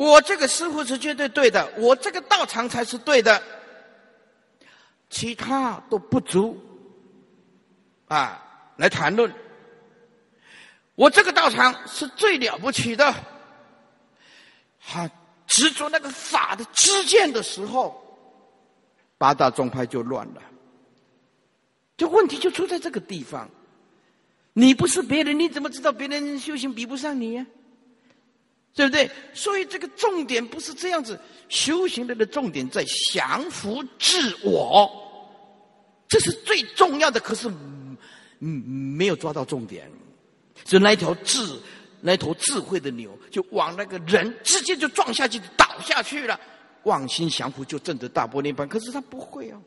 我这个师傅是绝对对的，我这个道场才是对的，其他都不足啊，来谈论。我这个道场是最了不起的，他执着那个法的知见的时候，八大宗派就乱了。这问题就出在这个地方。你不是别人，你怎么知道别人修行比不上你呀？对不对？所以这个重点不是这样子，修行的的重点在降服自我，这是最重要的。可是，嗯，没有抓到重点。就那一条智，那头智慧的牛，就往那个人直接就撞下去，倒下去了。妄心降服，就证得大波涅槃。可是他不会哦，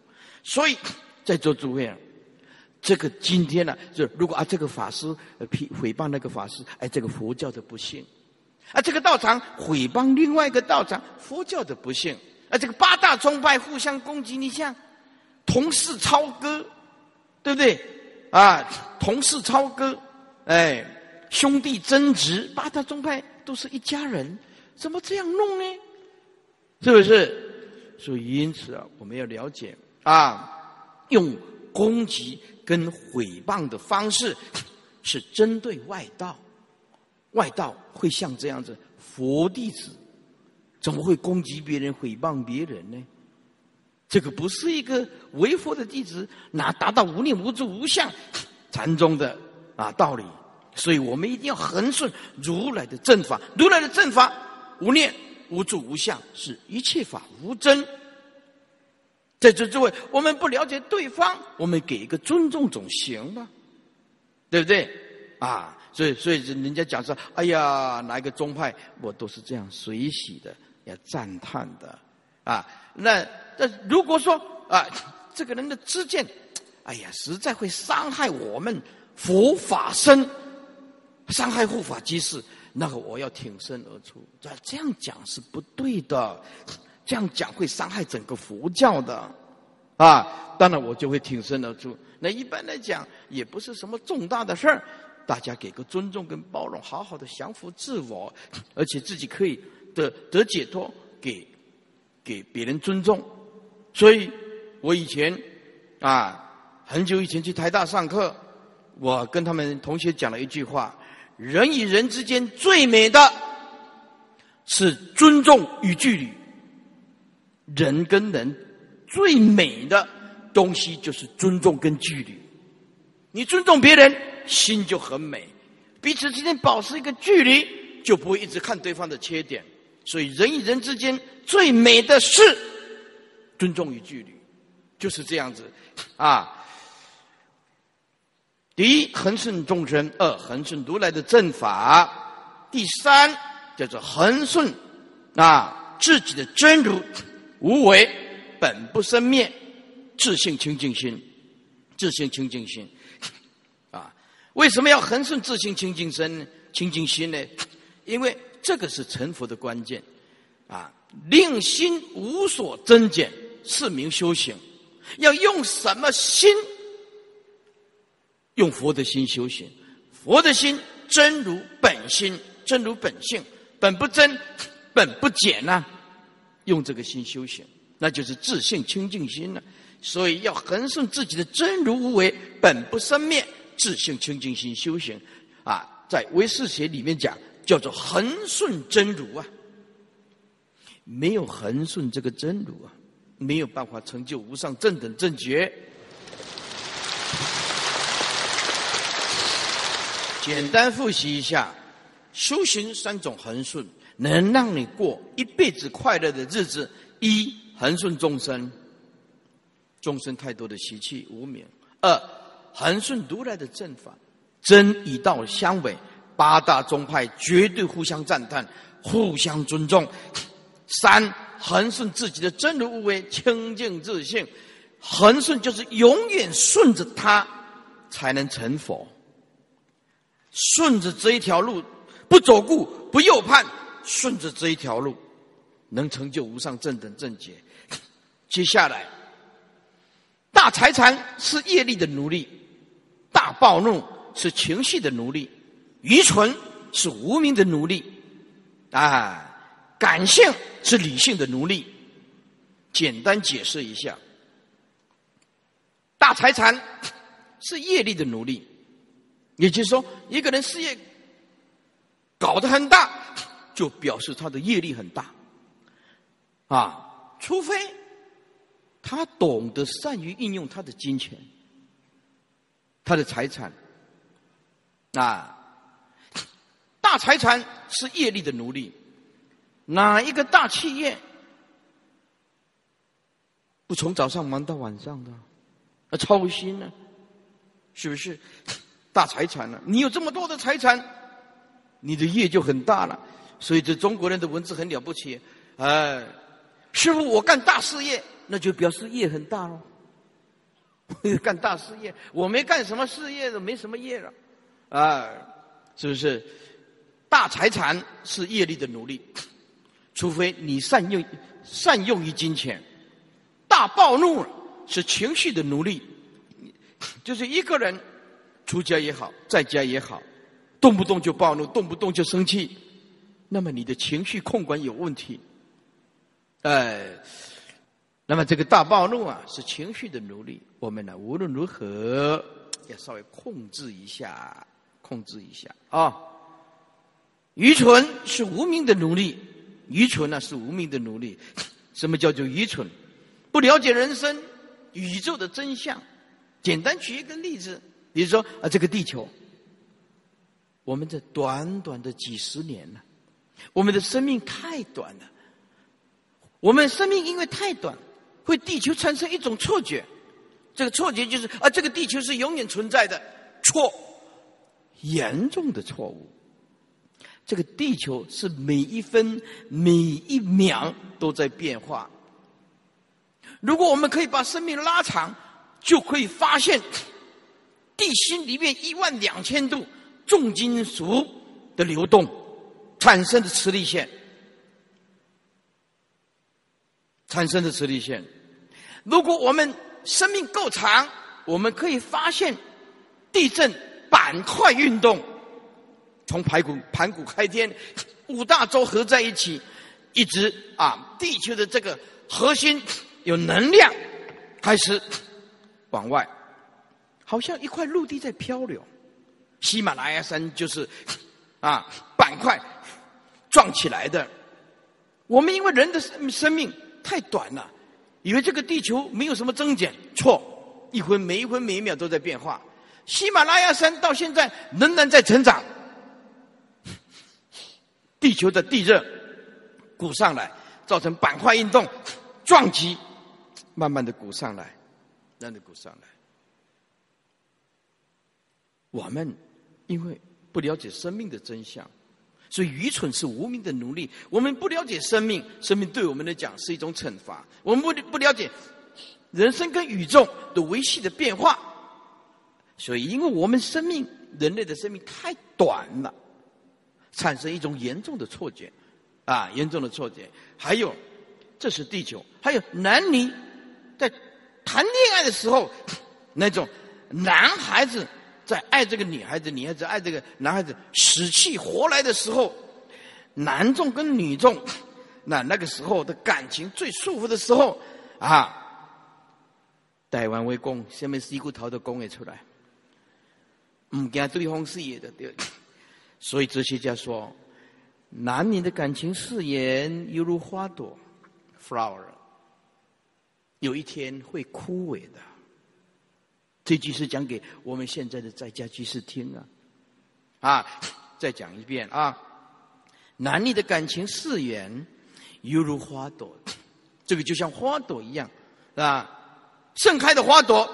所以在座诸位啊，这个今天呢，就如果啊这个法师批诽谤那个法师，哎，这个佛教的不幸；啊这个道场毁谤另外一个道场，佛教的不幸；啊这个八大宗派互相攻击，你像同事超哥，对不对？啊，同事超哥。哎，兄弟争执，八大宗派都是一家人，怎么这样弄呢？是不是？所以因此啊，我们要了解啊，用攻击跟毁谤的方式是针对外道，外道会像这样子，佛弟子怎么会攻击别人、诽谤别人呢？这个不是一个为佛的弟子，哪达到无念无住无相禅宗的？啊，道理，所以我们一定要恒顺如来的正法。如来的正法，无念、无住、无相，是一切法无真。在这诸位，我们不了解对方，我们给一个尊重总行吧？对不对？啊，所以，所以人家讲说，哎呀，哪一个宗派，我都是这样随喜的，要赞叹的。啊，那那如果说啊，这个人的知见，哎呀，实在会伤害我们。佛法身伤害护法机士，那个我要挺身而出。这这样讲是不对的，这样讲会伤害整个佛教的啊！当然我就会挺身而出。那一般来讲也不是什么重大的事儿，大家给个尊重跟包容，好好的降服自我，而且自己可以得得解脱，给给别人尊重。所以我以前啊，很久以前去台大上课。我跟他们同学讲了一句话：人与人之间最美的，是尊重与距离。人跟人最美的东西就是尊重跟距离。你尊重别人，心就很美；彼此之间保持一个距离，就不会一直看对方的缺点。所以，人与人之间最美的是尊重与距离，就是这样子啊。第一，恒顺众生；二，恒顺如来的正法；第三，叫做恒顺啊自己的真如无为本不生灭，自性清净心，自性清净心！为什么要恒顺自性清净身、清净心呢？因为这个是成佛的关键啊！令心无所增减，是名修行。要用什么心？用佛的心修行，佛的心真如本心，真如本性，本不增，本不减呐。用这个心修行，那就是自性清净心了。所以要恒顺自己的真如无为，本不生灭，自性清净心修行啊，在唯识学里面讲叫做恒顺真如啊。没有恒顺这个真如啊，没有办法成就无上正等正觉。简单复习一下，修行三种恒顺，能让你过一辈子快乐的日子。一恒顺众生，众生太多的习气无名；二恒顺如来的正法，真以道相违，八大宗派绝对互相赞叹，互相尊重；三恒顺自己的真如无为，清净自性，恒顺就是永远顺着他，才能成佛。顺着这一条路，不左顾不右盼，顺着这一条路，能成就无上正等正觉。接下来，大财产是业力的奴隶，大暴怒是情绪的奴隶，愚蠢是无名的奴隶，啊，感性是理性的奴隶。简单解释一下，大财产是业力的奴隶，也就是说，一个人事业搞得很大，就表示他的业力很大。啊，除非他懂得善于运用他的金钱、他的财产。啊，大财产是业力的奴隶。哪一个大企业不从早上忙到晚上的？啊，操心呢？是不是？大财产呢？你有这么多的财产，你的业就很大了。所以这中国人的文字很了不起。哎，师傅，我干大事业，那就表示业很大喽。干大事业，我没干什么事业的，没什么业了。啊，是不是？大财产是业力的奴隶，除非你善用善用于金钱。大暴怒是情绪的奴隶，就是一个人出家也好，在家也好，动不动就暴怒，动不动就生气，那么你的情绪控管有问题。哎，那么这个大暴怒啊，是情绪的奴隶。我们呢，无论如何要稍微控制一下。控制一下啊！愚蠢是无名的奴隶，愚蠢呢是无名的奴隶。什么叫做愚蠢？不了解人生、宇宙的真相。简单举一个例子，比如说啊，这个地球，我们这短短的几十年呢，我们的生命太短了。我们生命因为太短，会地球产生一种错觉，这个错觉就是啊，这个地球是永远存在的。错。严重的错误。这个地球是每一分每一秒都在变化。如果我们可以把生命拉长，就可以发现地心里面一万两千度重金属的流动产生的磁力线，产生的磁力线。如果我们生命够长，我们可以发现地震。板块运动，从盘古盘古开天，五大洲合在一起，一直啊，地球的这个核心有能量，开始往外，好像一块陆地在漂流。喜马拉雅山就是啊，板块撞起来的。我们因为人的生生命太短了，以为这个地球没有什么增减，错，一分每一分每一秒都在变化。喜马拉雅山到现在仍然在成长，地球的地热鼓上来，造成板块运动撞击，慢慢的鼓上来，慢慢的鼓上来。我们因为不了解生命的真相，所以愚蠢是无名的奴隶。我们不了解生命，生命对我们来讲是一种惩罚。我们不不了解人生跟宇宙的维系的变化。所以，因为我们生命，人类的生命太短了，产生一种严重的错觉，啊，严重的错觉。还有，这是地球。还有男女在谈恋爱的时候，那种男孩子在爱这个女孩子，女孩子爱这个男孩子，死去活来的时候，男众跟女众，那那个时候的感情最舒服的时候，啊，台湾为公，下面是一股头的公也出来。唔惊对方事业的对，所以哲学家说，男人的感情誓言犹如花朵，flower，有一天会枯萎的。这句是讲给我们现在的在家居士听啊，啊，再讲一遍啊，男女的感情誓言犹如花朵，这个就像花朵一样，啊，盛开的花朵，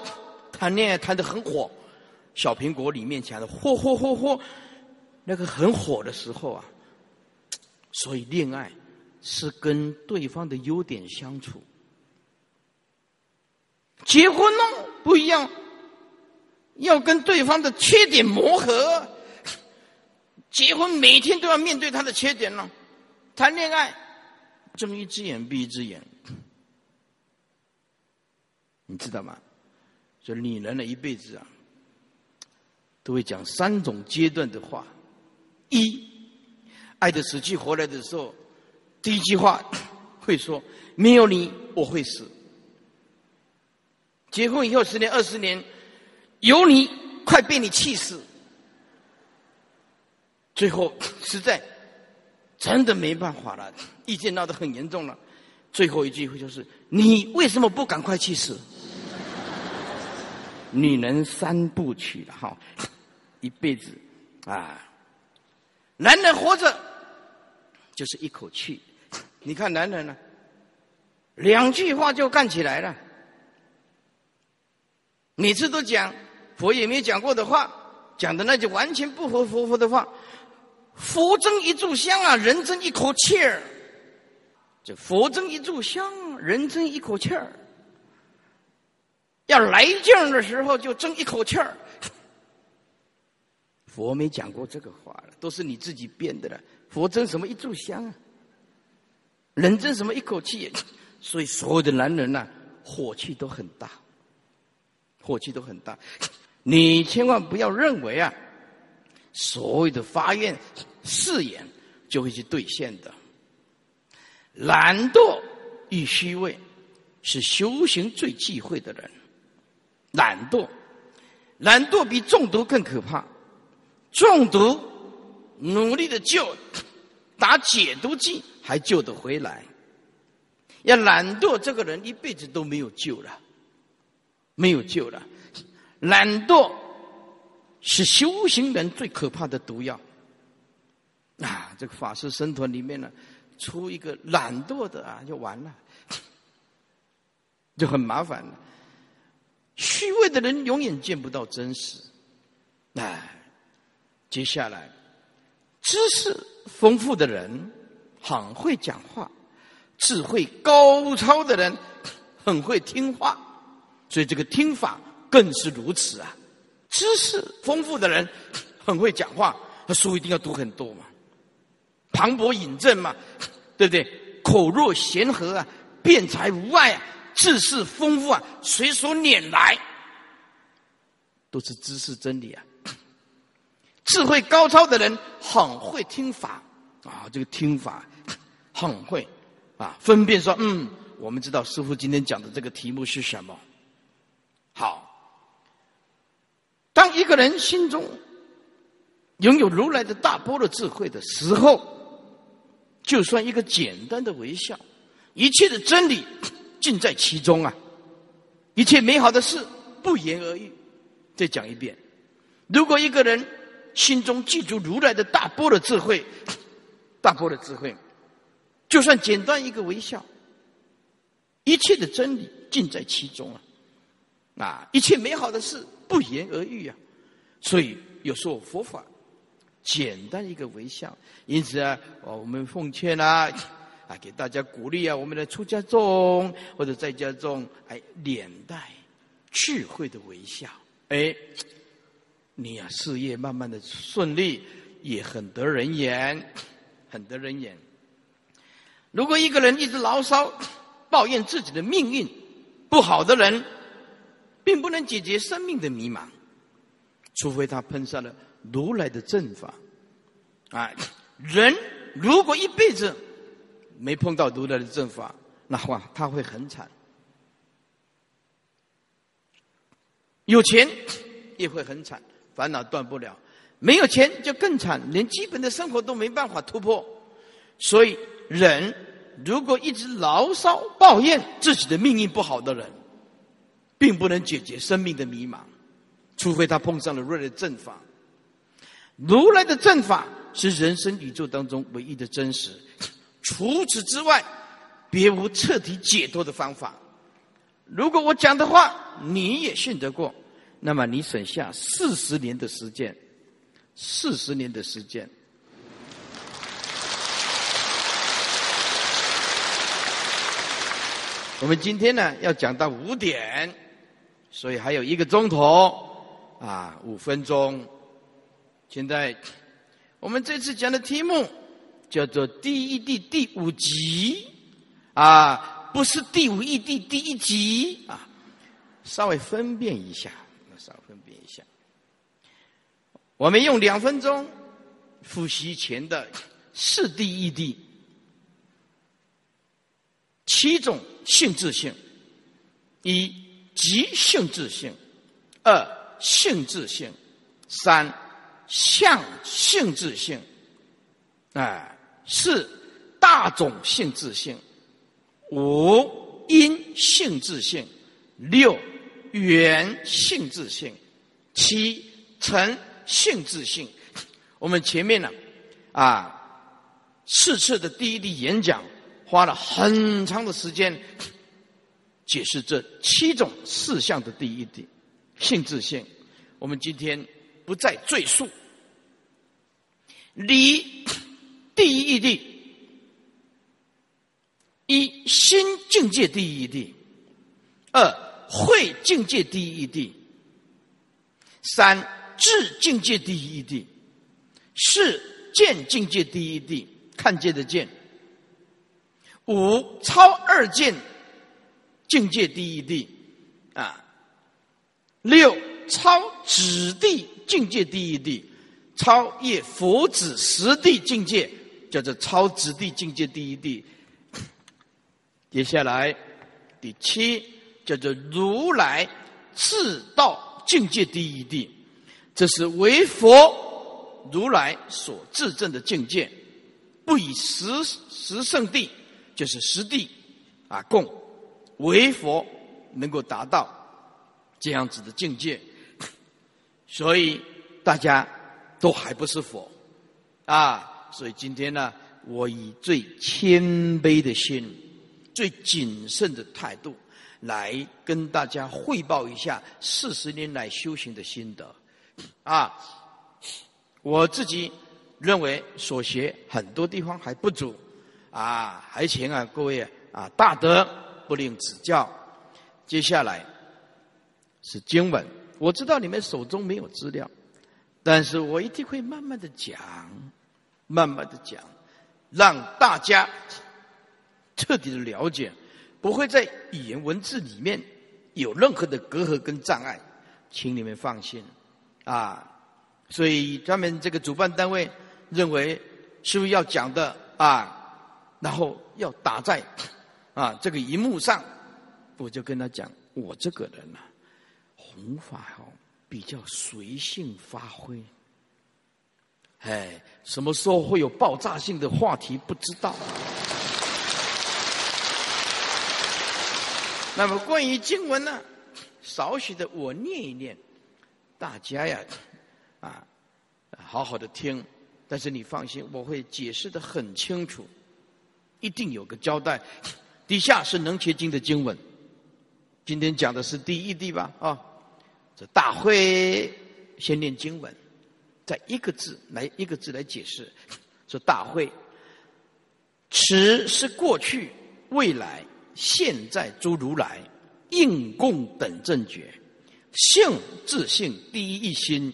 谈恋爱谈得很火。小苹果里面讲的嚯嚯嚯嚯，那个很火的时候啊，所以恋爱是跟对方的优点相处。结婚呢不一样，要跟对方的缺点磨合。结婚每天都要面对他的缺点呢，谈恋爱睁一只眼闭一只眼，你知道吗？就女人的一辈子啊。都会讲三种阶段的话：一，爱的死去活来的时候，第一句话 会说：“没有你，我会死。”结婚以后十年、二十年，有你，快被你气死。最后实在真的没办法了，意见闹得很严重了。最后一句话就是：“你为什么不赶快去死？”女人三部曲了哈，一辈子啊，男人活着就是一口气。你看男人呢，两句话就干起来了。每次都讲佛也没讲过的话，讲的那就完全不合佛佛的话。佛争一炷香啊，人争一口气儿。就佛争一炷香，人争一口气儿。要来劲儿的时候，就争一口气儿。佛没讲过这个话了，都是你自己编的了。佛争什么一炷香啊？人争什么一口气？所以所有的男人呐，火气都很大。火气都很大，你千万不要认为啊，所谓的发愿誓言就会去兑现的。懒惰与虚伪是修行最忌讳的人。懒惰，懒惰比中毒更可怕。中毒努力的救，打解毒剂还救得回来。要懒惰，这个人一辈子都没有救了。没有救了，懒惰是修行人最可怕的毒药。啊，这个法师僧团里面呢，出一个懒惰的啊，就完了，就很麻烦了。虚伪的人永远见不到真实。哎，接下来，知识丰富的人很会讲话，智慧高超的人很会听话。所以这个听法更是如此啊！知识丰富的人 很会讲话，他书一定要读很多嘛，磅礴引证嘛，对不对？口若悬河啊，辩才无碍啊，知识丰富啊，随手拈来都是知识真理啊。智慧高超的人很会听法啊，这个听法 很会啊，分辨说，嗯，我们知道师傅今天讲的这个题目是什么。好，当一个人心中拥有如来的大波的智慧的时候，就算一个简单的微笑，一切的真理尽在其中啊！一切美好的事不言而喻。再讲一遍：如果一个人心中记住如来的大波的智慧，大波的智慧，就算简单一个微笑，一切的真理尽在其中啊！啊，一切美好的事不言而喻啊！所以有时候佛法简单一个微笑，因此啊，我们奉劝啊，啊，给大家鼓励啊，我们的出家众或者在家中，哎，脸带智慧的微笑，哎，你啊，事业慢慢的顺利，也很得人言，很得人言。如果一个人一直牢骚抱怨自己的命运不好的人，并不能解决生命的迷茫，除非他碰上了如来的正法。啊，人如果一辈子没碰到如来的正法，那话他会很惨。有钱也会很惨，烦恼断不了；没有钱就更惨，连基本的生活都没办法突破。所以，人如果一直牢骚抱怨自己的命运不好的人，并不能解决生命的迷茫，除非他碰上了如来的正法。如来的正法是人生宇宙当中唯一的真实，除此之外，别无彻底解脱的方法。如果我讲的话你也信得过，那么你省下四十年的时间，四十年的时间。我们今天呢要讲到五点。所以还有一个钟头啊，五分钟。现在我们这次讲的题目叫做《第一地第五集》，啊，不是第五义地第一集啊，稍微分辨一下，稍微分辨一下。我们用两分钟复习前的四地义地，七种性质性：一、即性质性；二、性质性；三、相性质性；哎，四、大种性质性；五、因性质性；六、缘性质性；七、成性质性。我们前面呢，啊，四次的第一地演讲。花了很长的时间解释这七种事项的第一点性质性，我们今天不再赘述。离第一义地，一心境界第一义地，二会境界第一义地，三智境界第一义地，四见境界第一义地，看见的见。五超二见境界第一地啊，六超指地境界第一地，超越佛子实地境界，叫做超指地境界第一地。接下来第七叫做如来自道境界第一地，这是为佛如来所自证的境界，不以十十圣地。就是实地啊，供为佛能够达到这样子的境界，所以大家都还不是佛啊。所以今天呢，我以最谦卑的心、最谨慎的态度来跟大家汇报一下四十年来修行的心得啊。我自己认为所学很多地方还不足。啊，还请啊各位啊大德不吝指教。接下来是经文，我知道你们手中没有资料，但是我一定会慢慢的讲，慢慢的讲，让大家彻底的了解，不会在语言文字里面有任何的隔阂跟障碍，请你们放心啊。所以他们这个主办单位认为，是不是要讲的啊？然后要打在啊这个荧幕上，我就跟他讲，我这个人呢，弘法哦比较随性发挥，哎，什么时候会有爆炸性的话题不知道。那么关于经文呢，少许的我念一念，大家呀啊好好的听，但是你放心，我会解释的很清楚。一定有个交代，底下是能切经的经文。今天讲的是第一地吧？啊，这大会先念经文，再一个字来一个字来解释。说大会，此是过去、未来、现在诸如来应供等正觉，性自性第一一心，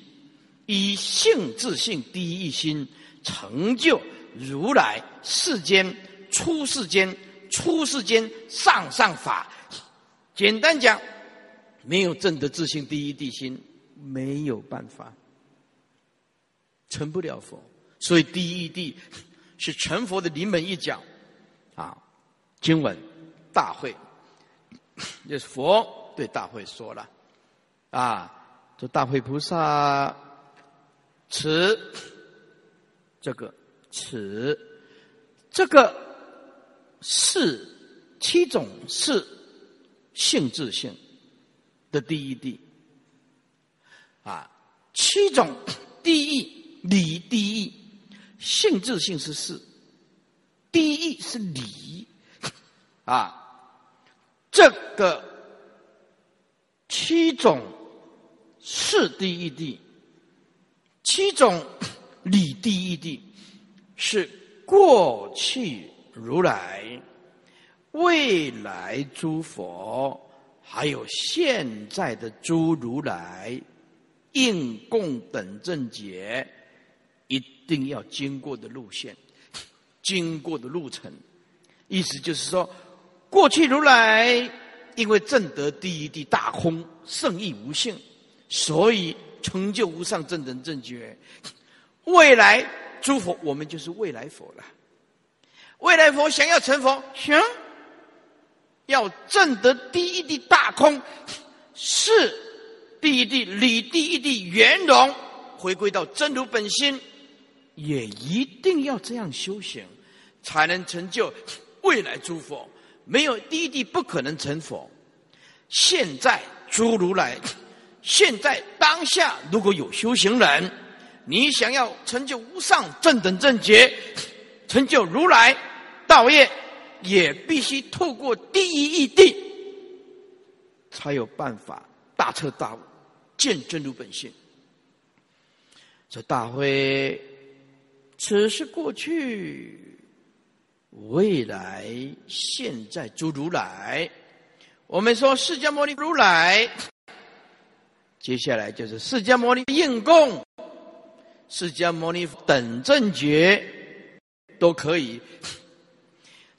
以性自性第一一心成就如来世间。出世间，出世间上上法，简单讲，没有正的自信第一地心，没有办法成不了佛。所以第一地是成佛的临门一脚啊！经文大会，就是佛对大会说了啊，这大会菩萨，此这个此这个。是七种是性质性的第一地啊，七种第一理第一性质性是四，第一是理啊，这个七种是第一地，七种理第一地是过去。如来、未来诸佛，还有现在的诸如来，应供等正觉，一定要经过的路线，经过的路程，意思就是说，过去如来因为正得第一地大空，圣意无性，所以成就无上正等正觉。未来诸佛，我们就是未来佛了。未来佛想要成佛，行，要证得第一地大空，是第一地理第一地圆融，回归到真如本心，也一定要这样修行，才能成就未来诸佛。没有第一地，不可能成佛。现在诸如来，现在当下，如果有修行人，你想要成就无上正等正觉，成就如来道业，也必须透过第一义地，才有办法大彻大悟，见真如本性。这大会，此是过去、未来、现在诸如来。我们说释迦牟尼如来，接下来就是释迦牟尼应供，释迦牟尼等正觉都可以。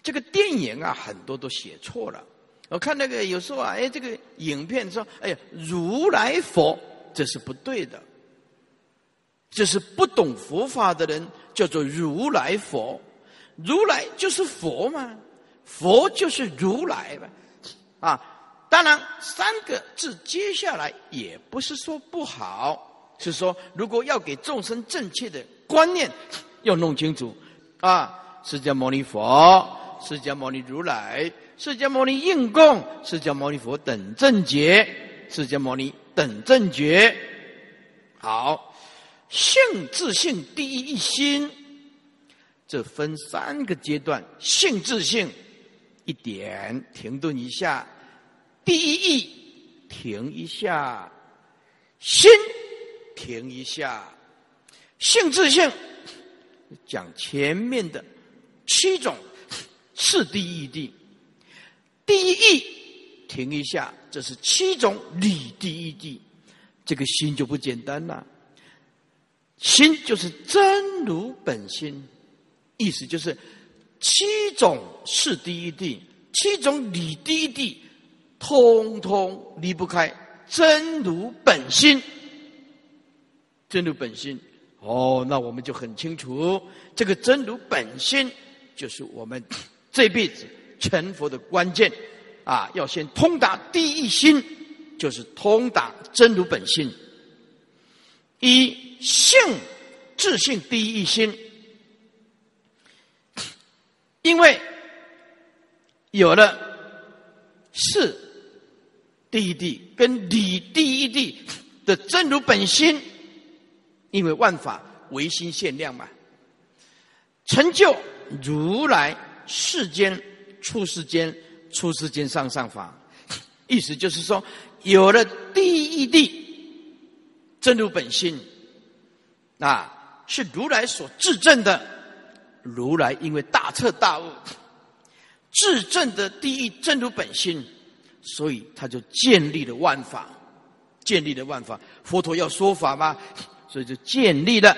这个电影啊，很多都写错了。我看那个有时候啊，哎，这个影片说，哎呀，如来佛，这是不对的。这是不懂佛法的人叫做如来佛，如来就是佛嘛，佛就是如来嘛。啊，当然，三个字接下来也不是说不好，是说如果要给众生正确的观念，要弄清楚。啊，释迦牟尼佛、释迦牟尼如来、释迦牟尼应供、释迦牟尼佛等正觉、释迦牟尼等正觉。好，性自性第一一心，这分三个阶段，性自性。一点，停顿一下，第一意停一下，心停一下，性自性讲前面的七种次第义地，第一义停一下，这是七种理第一地，这个心就不简单了，心就是真如本心，意思就是。七种是第一地，七种理第一地，通通离不开真如本心。真如本心，哦，那我们就很清楚，这个真如本心就是我们这辈子成佛的关键啊！要先通达第一心，就是通达真如本心。一性自信第一心。因为有了是第一地跟理第一地的真如本心，因为万法唯心限量嘛，成就如来世间出世间出世间上上法，意思就是说，有了第一地真如本心，啊，是如来所自证的。如来因为大彻大悟，至正的第一正如本心，所以他就建立了万法，建立了万法。佛陀要说法嘛，所以就建立了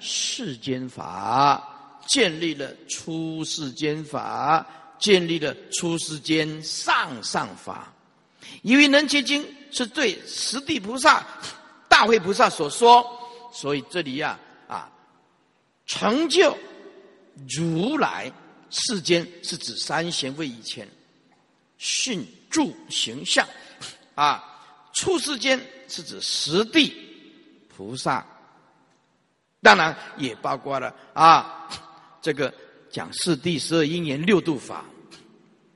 世间法，建立了出世间法，建立了出世间上上法。因为《能结经》是对十地菩萨、大会菩萨所说，所以这里呀啊，成就。如来世间是指三贤位以前，训住形象啊，出世间是指十地菩萨，当然也包括了啊，这个讲四谛十二因缘六度法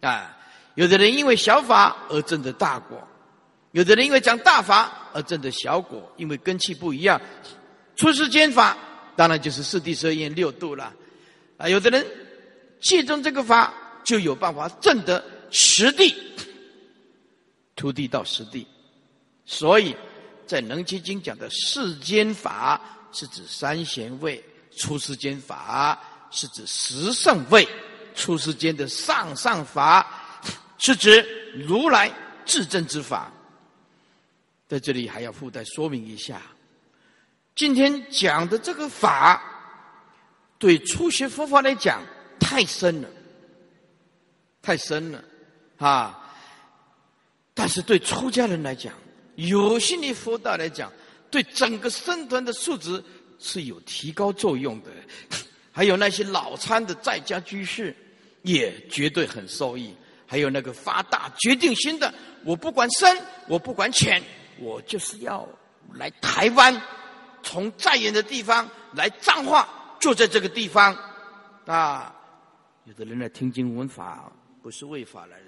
啊，有的人因为小法而证得大果，有的人因为讲大法而证得小果，因为根器不一样，出世间法当然就是四谛十二因缘六度了。啊，有的人借中这个法，就有办法证得实地、土地到实地。所以在《能基经》讲的世间法，是指三贤位；出世间法是指十圣位；出世间的上上法是指如来至正之法。在这里还要附带说明一下，今天讲的这个法。对初学佛法来讲，太深了，太深了，啊！但是对出家人来讲，有心的佛道来讲，对整个僧团的素质是有提高作用的。还有那些老参的在家居士，也绝对很受益。还有那个发大决定心的，我不管深，我不管浅，我就是要来台湾，从再远的地方来彰化，就在这个地方啊。有的人来听经闻法，不是为法来的。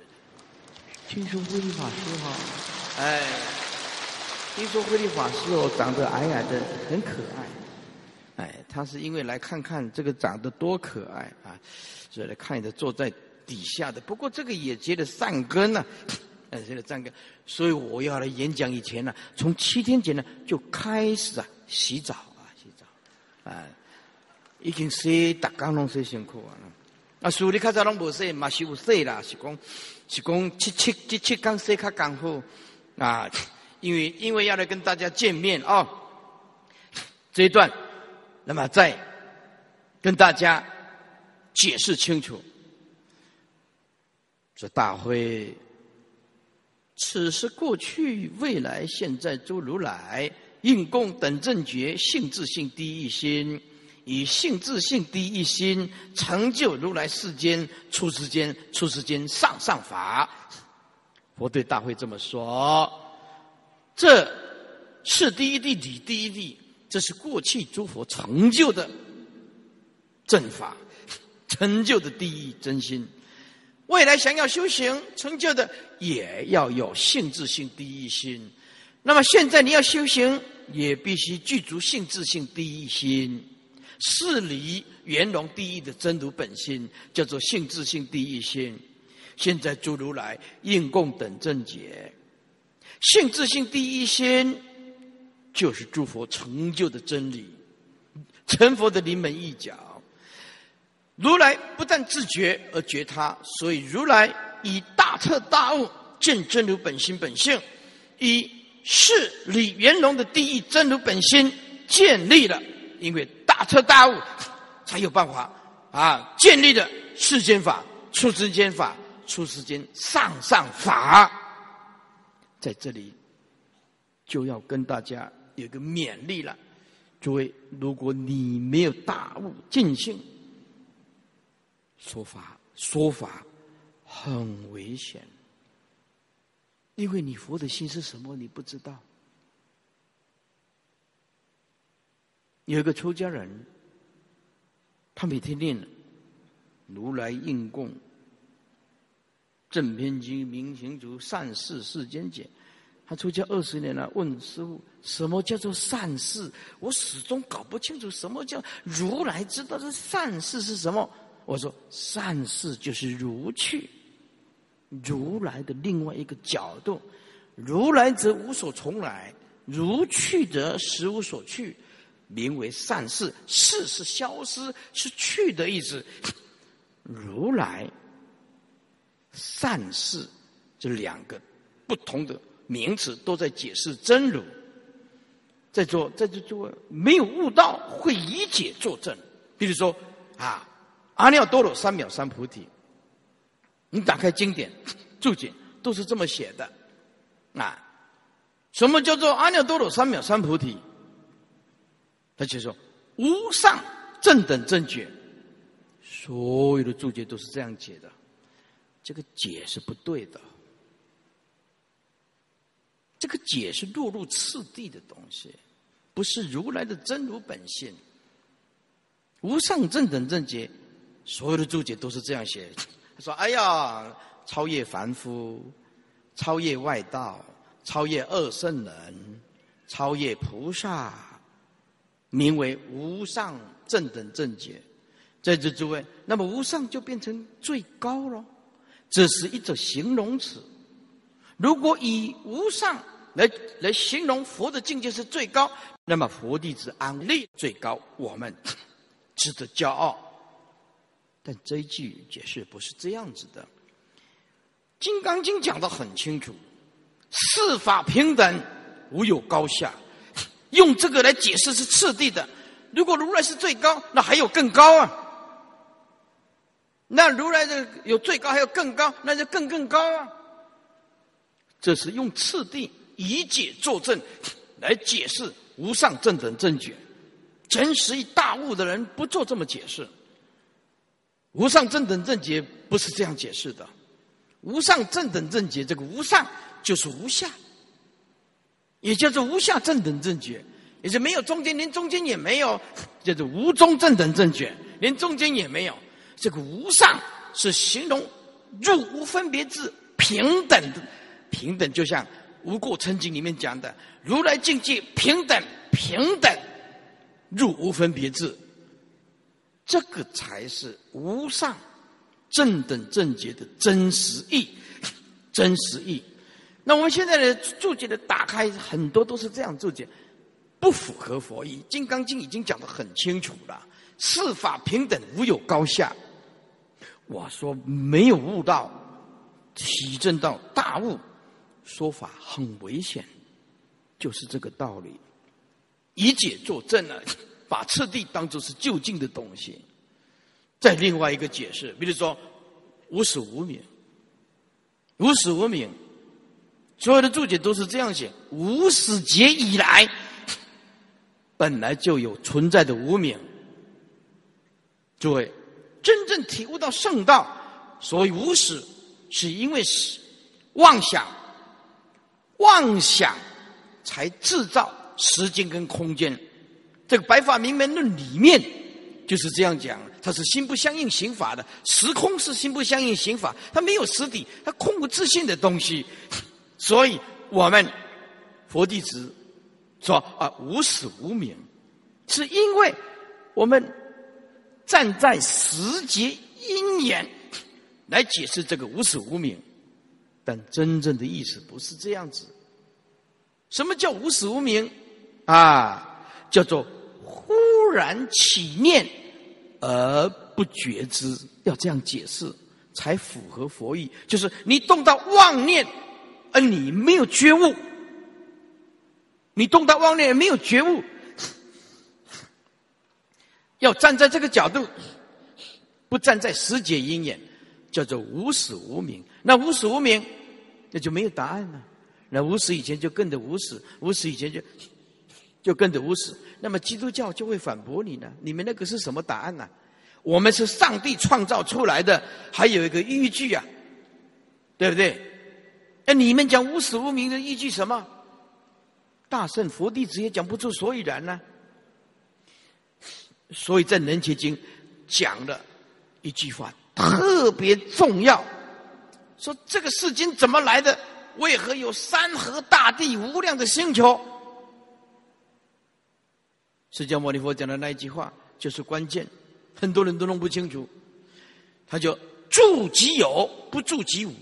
听说慧律法师哈，哎，听说慧律法师哦，长得矮矮的，很可爱。哎，他是因为来看看这个长得多可爱啊，所以来看着坐在底下的。不过这个也结了善根呢，哎，结了善根。所以我要来演讲以前呢，从七天前呢就开始啊洗澡啊洗澡，啊，已经洗大刚拢洗辛苦啊。啊，书里较早拢无洗，嘛是有洗啦，是讲。是讲七七七七刚说较刚好啊，因为因为要来跟大家见面啊，这一段，那么再跟大家解释清楚。这大会，此时过去未来现在诸如来应供等正觉性自性第一心。以性自性第一心成就如来世间出世间出世间上上法，佛对大会这么说：这是第一地理第一地，这是过去诸佛成就的正法，成就的第一真心。未来想要修行成就的，也要有性质性第一心。那么现在你要修行，也必须具足性质性第一心。是离圆融第一的真如本心，叫做性质性第一心。现在诸如来应供等正解，性质性第一心，就是诸佛成就的真理，成佛的临门一脚。如来不但自觉而觉他，所以如来以大彻大悟见真如本心本性，以是理圆融的第一真如本心建立了，因为。大彻大悟，才有办法啊！建立的世间法、出世间法、出世间上上法，在这里就要跟大家有个勉励了。诸位，如果你没有大悟尽性，说法说法很危险，因为你佛的心是什么，你不知道。有一个出家人，他每天念如来应供正偏经明行足善事世间解。他出家二十年了，问师傅什么叫做善事？我始终搞不清楚什么叫如来知道这善事是什么。我说善事就是如去，如来的另外一个角度。如来则无所从来，如去则实无所去。名为善事，事是消失，是去的意思。如来善事这两个不同的名词，都在解释真如。在做，在这做没有悟道，会以解作证。比如说啊，阿耨多罗三藐三菩提，你打开经典 注解，都是这么写的。啊，什么叫做阿耨多罗三藐三菩提？他就说：“无上正等正觉，所有的注解都是这样解的，这个解是不对的。这个解是落入次第的东西，不是如来的真如本性。无上正等正觉，所有的注解都是这样写。他说：‘哎呀，超越凡夫，超越外道，超越二圣人，超越菩萨。’”名为无上正等正觉，在这诸位，那么无上就变成最高了，这是一种形容词。如果以无上来来形容佛的境界是最高，那么佛弟子安利最高，我们值得骄傲。但这一句解释不是这样子的，《金刚经》讲的很清楚，四法平等，无有高下。用这个来解释是次第的。如果如来是最高，那还有更高啊。那如来的有最高，还有更高，那就更更高啊。这是用次第以解作证来解释无上正等正觉。真实一大悟的人不做这么解释。无上正等正觉不是这样解释的。无上正等正觉，这个无上就是无下，也叫做无下正等正觉，也是没有中间，连中间也没有，叫做无中正等正觉，连中间也没有。这个无上是形容入无分别智平等的平等，就像《无过成经》里面讲的，如来境界平等平等入无分别智，这个才是无上。正等正觉的真实意，真实意。那我们现在的注解的打开，很多都是这样注解，不符合佛意。《金刚经》已经讲得很清楚了，四法平等，无有高下。我说没有悟道，体证到大悟，说法很危险，就是这个道理。以解作证了，把次第当作是就近的东西。再另外一个解释，比如说无始无明，无始无明，所有的注解都是这样写：无始劫以来，本来就有存在的无明。诸位，真正体悟到圣道，所谓无始，是因为是妄想，妄想才制造时间跟空间。这个《白法明门论》里面就是这样讲。它是心不相应刑法的，时空是心不相应刑法，它没有实体，它空无自信的东西，所以我们佛弟子说啊无始无明，是因为我们站在时节因缘来解释这个无始无明，但真正的意思不是这样子。什么叫无始无明啊？叫做忽然起念。而不觉知，要这样解释才符合佛意。就是你动到妄念，而你没有觉悟；你动到妄念没有觉悟，要站在这个角度，不站在时节因缘，叫做无始无明。那无始无明，那就没有答案了。那无始以前就跟着无始，无始以前就就跟着无始。那么基督教就会反驳你呢？你们那个是什么答案呢？我们是上帝创造出来的，还有一个依据啊，对不对？那你们讲无始无明的依据什么？大圣佛弟子也讲不出所以然呢。所以在《楞伽经》讲了一句话特别重要，说这个世间怎么来的？为何有山河大地无量的星球？释迦牟尼佛讲的那一句话就是关键，很多人都弄不清楚。他就助己有，不助己无。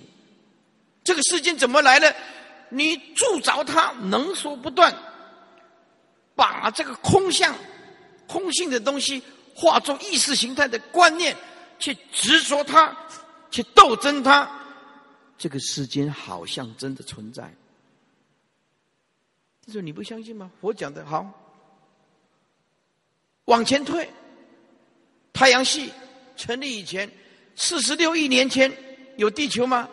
这个世间怎么来的？你助着它，能说不断，把这个空相、空性的东西化作意识形态的观念，去执着它，去斗争它，这个世间好像真的存在。他说：“你不相信吗？”我讲的好。往前退，太阳系成立以前，四十六亿年前有地球吗？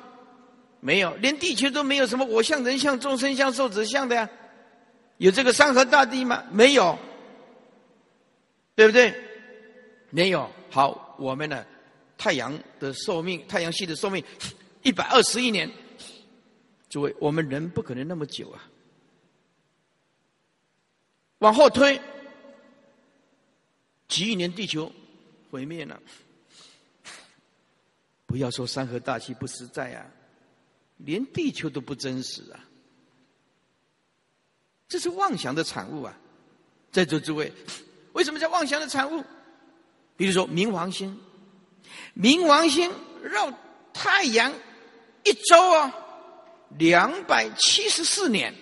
没有，连地球都没有什么我像、人像、众生像、寿者像的呀。有这个山河大地吗？没有，对不对？没有。好，我们呢？太阳的寿命，太阳系的寿命一百二十亿年。诸位，我们人不可能那么久啊。往后推。几亿年，地球毁灭了。不要说山河大气不实在啊，连地球都不真实啊！这是妄想的产物啊！在座诸位，为什么叫妄想的产物？比如说冥王星，冥王星绕太阳一周啊，两百七十四年；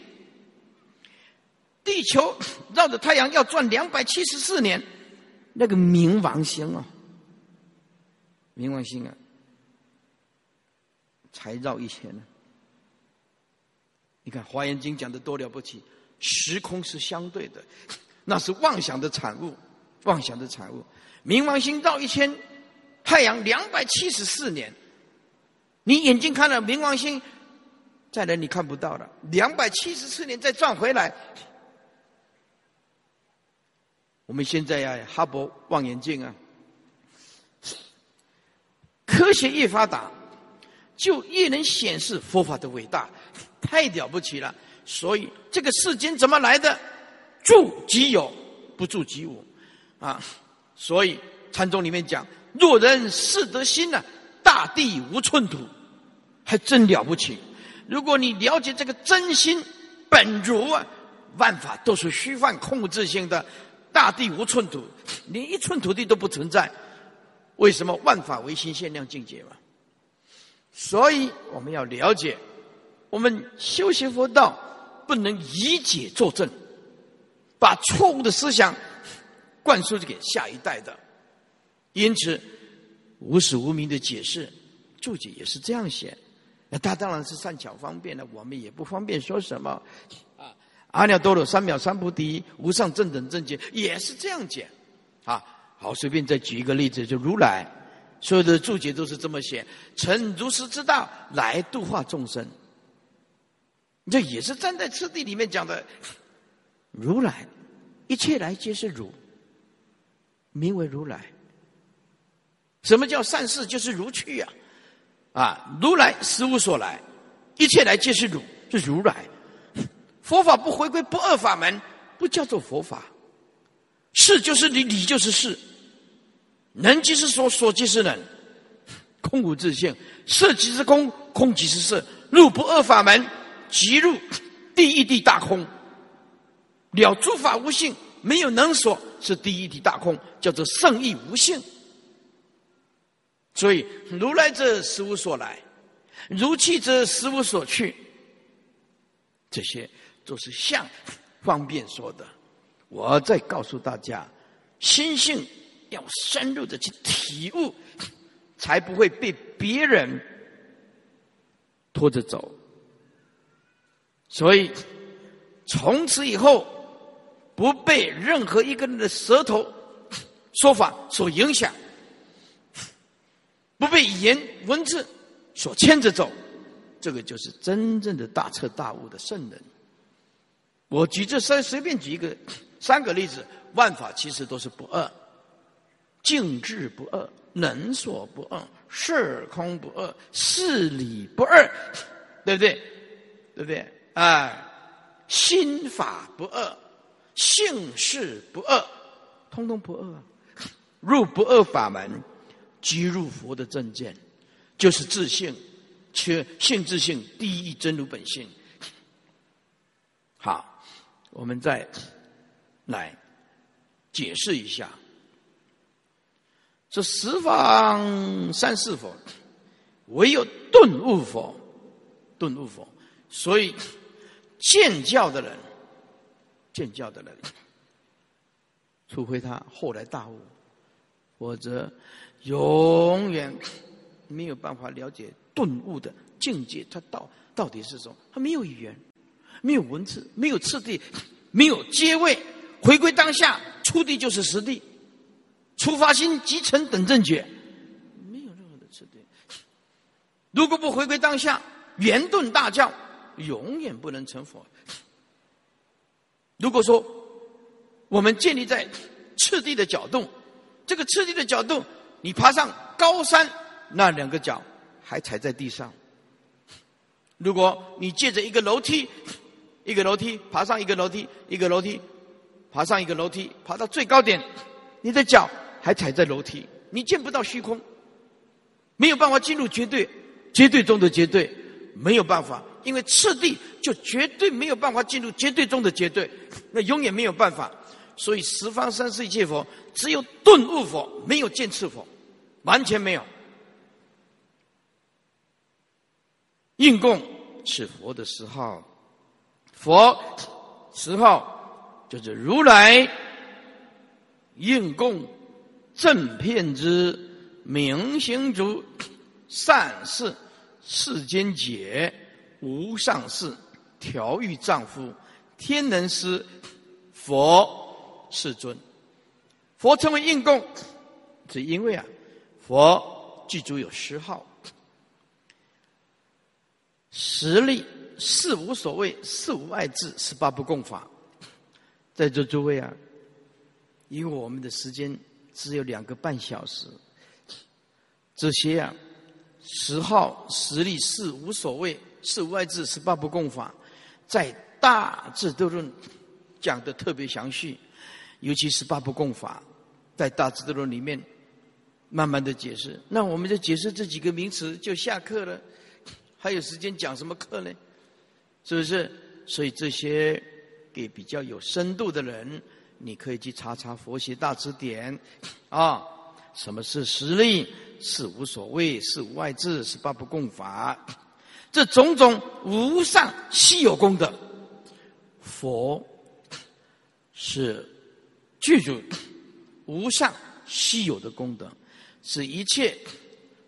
地球绕着太阳要转两百七十四年。那个冥王星啊，冥王星啊，才绕一圈呢。你看《华严经》讲的多了不起，时空是相对的，那是妄想的产物，妄想的产物。冥王星绕一圈太阳两百七十四年，你眼睛看了冥王星，再来你看不到了，两百七十四年再转回来。我们现在呀，哈勃望远镜啊，科学越发达，就越能显示佛法的伟大，太了不起了。所以这个世间怎么来的？住即有，不住即无，啊！所以禅宗里面讲：若人识得心呢，大地无寸土，还真了不起。如果你了解这个真心本如啊，万法都是虚幻控制性的，大地无寸土，连一寸土地都不存在。为什么万法唯心限量境界嘛？所以我们要了解，我们修习佛道不能以解作证，把错误的思想灌输给下一代的。因此，无始无明的解释注解也是这样写。那他当然是善巧方便的，我们也不方便说什么。啊，阿耨多罗三藐三菩提，无上正等正觉也是这样讲。啊。好，随便再举一个例子，就如来所有的注解都是这么写：成如实之道来度化众生。这也是站在次第里面讲的，如来一切来皆是如，名为如来。什么叫善事？就是如去啊！啊，如来实无所来，一切来皆是如，是如来。佛法不回归不二法门，不叫做佛法。是就是理，理就是事。能即是所，所即是能，空无自性；色即是空，空即是色。入不二法门，即入第一地大空。了诸法无性，没有能所，是第一地大空，叫做圣意无性。所以，如来者实无所来，如去者实无所去。这些都是相方便说的。我再告诉大家，心性。要深入的去体悟，才不会被别人拖着走。所以从此以后，不被任何一个人的舌头说法所影响，不被语言文字所牵着走，这个就是真正的大彻大悟的圣人。我举这三随便举一个三个例子，万法其实都是不二。静智不二，能所不二，事空不二，事理不二，对不对？对不对？哎，心法不二，性事不二，通通不二。入不二法门，即入佛的正见，就是自性，缺性自性第一真如本性。好，我们再来解释一下。这十方三世佛，唯有顿悟佛，顿悟佛。所以见教的人，见教的人，除非他后来大悟，否则永远没有办法了解顿悟的境界。它到到底是什么？它没有语言，没有文字，没有次第，没有阶位，回归当下，出地就是实地。出发心即成等正觉，没有任何的次第。如果不回归当下，圆顿大教永远不能成佛。如果说我们建立在次第的角度，这个次第的角度，你爬上高山，那两个脚还踩在地上；如果你借着一个楼梯，一个楼梯爬上一个楼梯，一个楼梯爬上一个楼梯，爬到最高点，你的脚。还踩在楼梯，你见不到虚空，没有办法进入绝对，绝对中的绝对，没有办法，因为次第就绝对没有办法进入绝对中的绝对，那永远没有办法。所以十方三世一切佛，只有顿悟佛，没有见次佛，完全没有。应供是佛的十号，佛十号就是如来应供。正片之明行足善事世间解无上士调御丈夫天人师佛世尊，佛称为应供，是因为啊，佛具足有十号，实力四无所谓，四无碍智，十八不共法。在座诸位啊，因为我们的时间。只有两个半小时，这些啊，十号、实力、是无所谓，是无外治，十八不共法，在大智度论讲的特别详细，尤其是八不共法，在大智度论里面慢慢的解释。那我们就解释这几个名词就下课了，还有时间讲什么课呢？是不是？所以这些给比较有深度的人，你可以去查查佛学大辞典 啊。什么是实力？是无所谓，是无外治，是八不共法。这种种无上稀有功德，佛是具足无上稀有的功德，是一切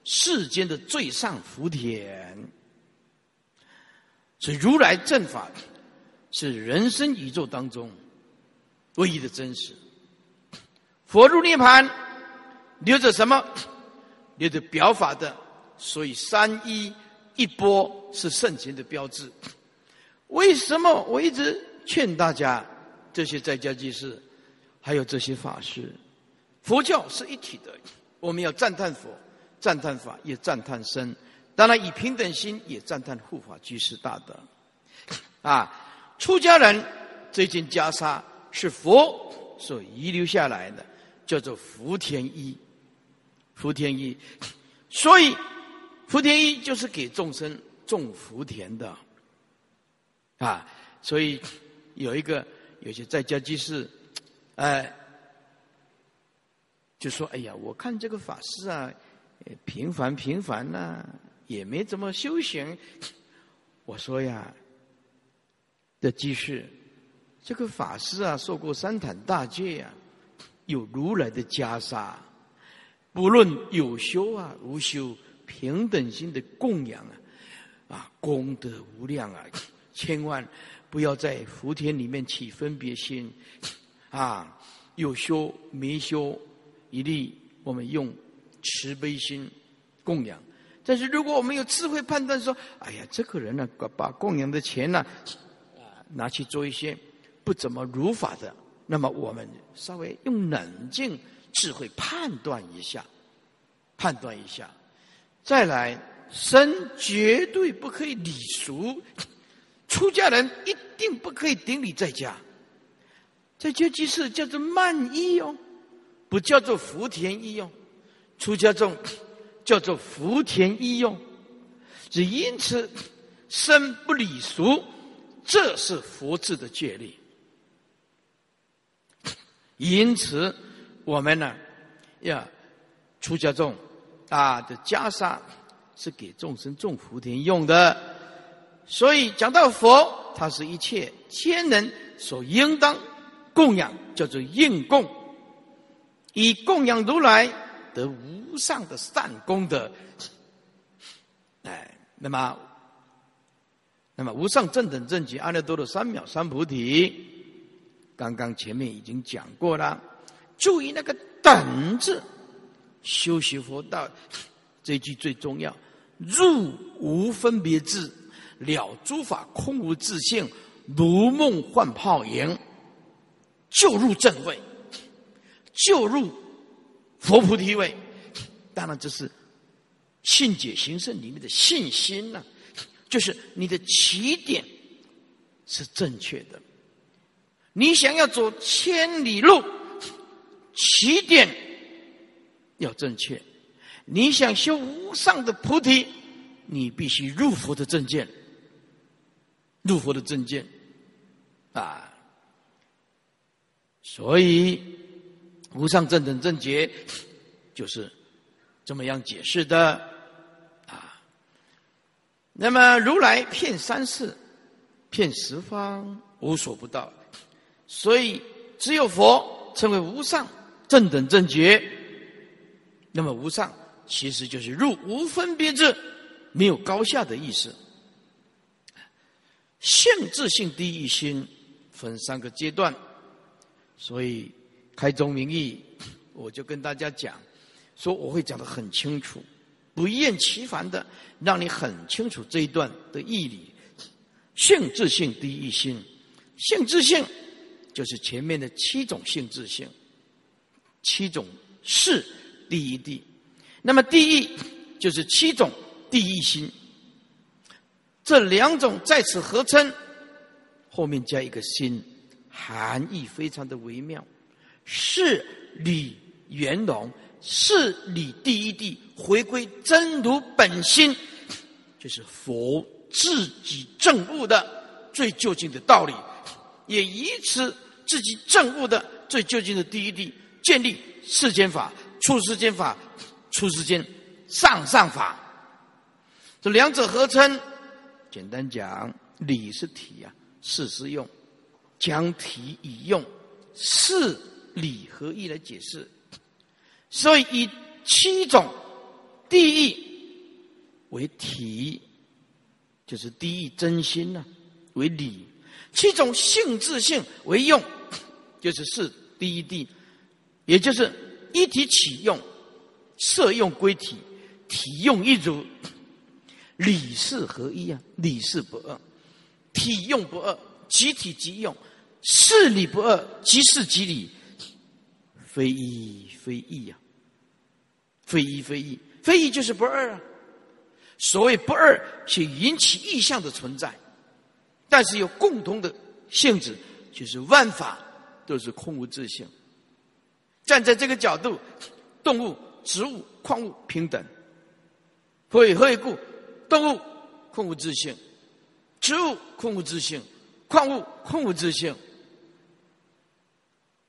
世间的最上福田。所以如来正法是人生宇宙当中唯一的真实。佛入涅盘。留着什么？留着表法的，所以三一一波是圣贤的标志。为什么我一直劝大家，这些在家居士，还有这些法师，佛教是一体的，我们要赞叹佛，赞叹法，也赞叹僧。当然以平等心，也赞叹护法居士大德。啊，出家人这件袈裟是佛所遗留下来的，叫做福田衣。福田衣，所以福田衣就是给众生种福田的啊。所以有一个有些在家居士，哎，就说：“哎呀，我看这个法师啊，平凡平凡呐，也没怎么修行。”我说呀，的居士，这个法师啊，受过三坛大戒呀，有如来的袈裟。不论有修啊无修，平等心的供养啊，啊功德无量啊！千万不要在福田里面起分别心 啊！有修没修，一律我们用慈悲心供养。但是如果我们有智慧判断说，哎呀，这个人呢，把供养的钱呢，啊拿去做一些不怎么如法的，那么我们稍微用冷静。智慧判断一下，判断一下，再来生绝对不可以礼俗，出家人一定不可以顶礼在家，在家即是叫做慢衣哦，不叫做福田衣哦，出家众 叫做福田衣哦，只因此 生不礼俗，这是佛制的戒律，因此。我们呢，要出家众啊的袈裟是给众生种福田用的，所以讲到佛，他是一切天人所应当供养，叫做应供，以供养如来得无上的善功德。哎，那么，那么无上正等正觉阿耨多罗三藐三菩提，刚刚前面已经讲过了。注意那个“等”字，修习佛道这句最重要。入无分别智，了诸法空无自性，如梦幻泡影，就入正位，就入佛菩提位。当然，这是信解行胜里面的信心呐，就是你的起点是正确的。你想要走千里路。起点要正确，你想修无上的菩提，你必须入佛的正见，入佛的正见啊！所以无上正等正觉就是这么样解释的啊。那么如来骗三世，骗十方，无所不到，所以只有佛称为无上。正等正觉，那么无上其实就是入无分别智，没有高下的意思。性质性第一心分三个阶段，所以开宗明义，我就跟大家讲，说我会讲得很清楚，不厌其烦的让你很清楚这一段的义理。性质性第一心，性质性就是前面的七种性质性。七种是第一地，那么第一就是七种第一心。这两种在此合称，后面加一个心，含义非常的微妙。是理圆融，是理第一地，回归真如本心，就是佛自己证悟的最究竟的道理，也以此自己证悟的最究竟的第一地，建立世间法、出世间法、出世间上上法。这两者合称。简单讲，理是体啊，事是用，将体以用，事理合一来解释。所以以七种第一为体，就是第一真心呢为理；七种性质性为用，就是是第一地，也就是一体起用，色用归体，体用一如。理事合一啊，理事不二，体用不二，即体即用，事理不二，即事即理，非一非异呀，非一非异，非异就是不二啊。所谓不二，是引起意象的存在，但是有共同的性质，就是万法都是空无自性。站在这个角度，动物、植物、矿物平等，何以何以故？动物空无自性，植物空无自性，矿物空无自性。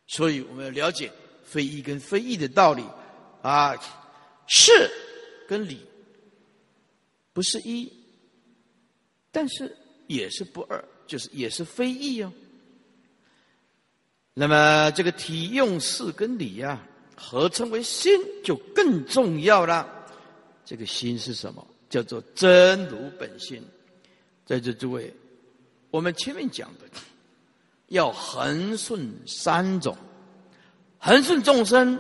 所以我们要了解非一跟非异的道理啊，是跟理不是一，但是也是不二，就是也是非异哦。那么这个体用事跟理呀，合称为心，就更重要了。这个心是什么？叫做真如本性，在这诸位，我们前面讲的，要恒顺三种，恒顺众生，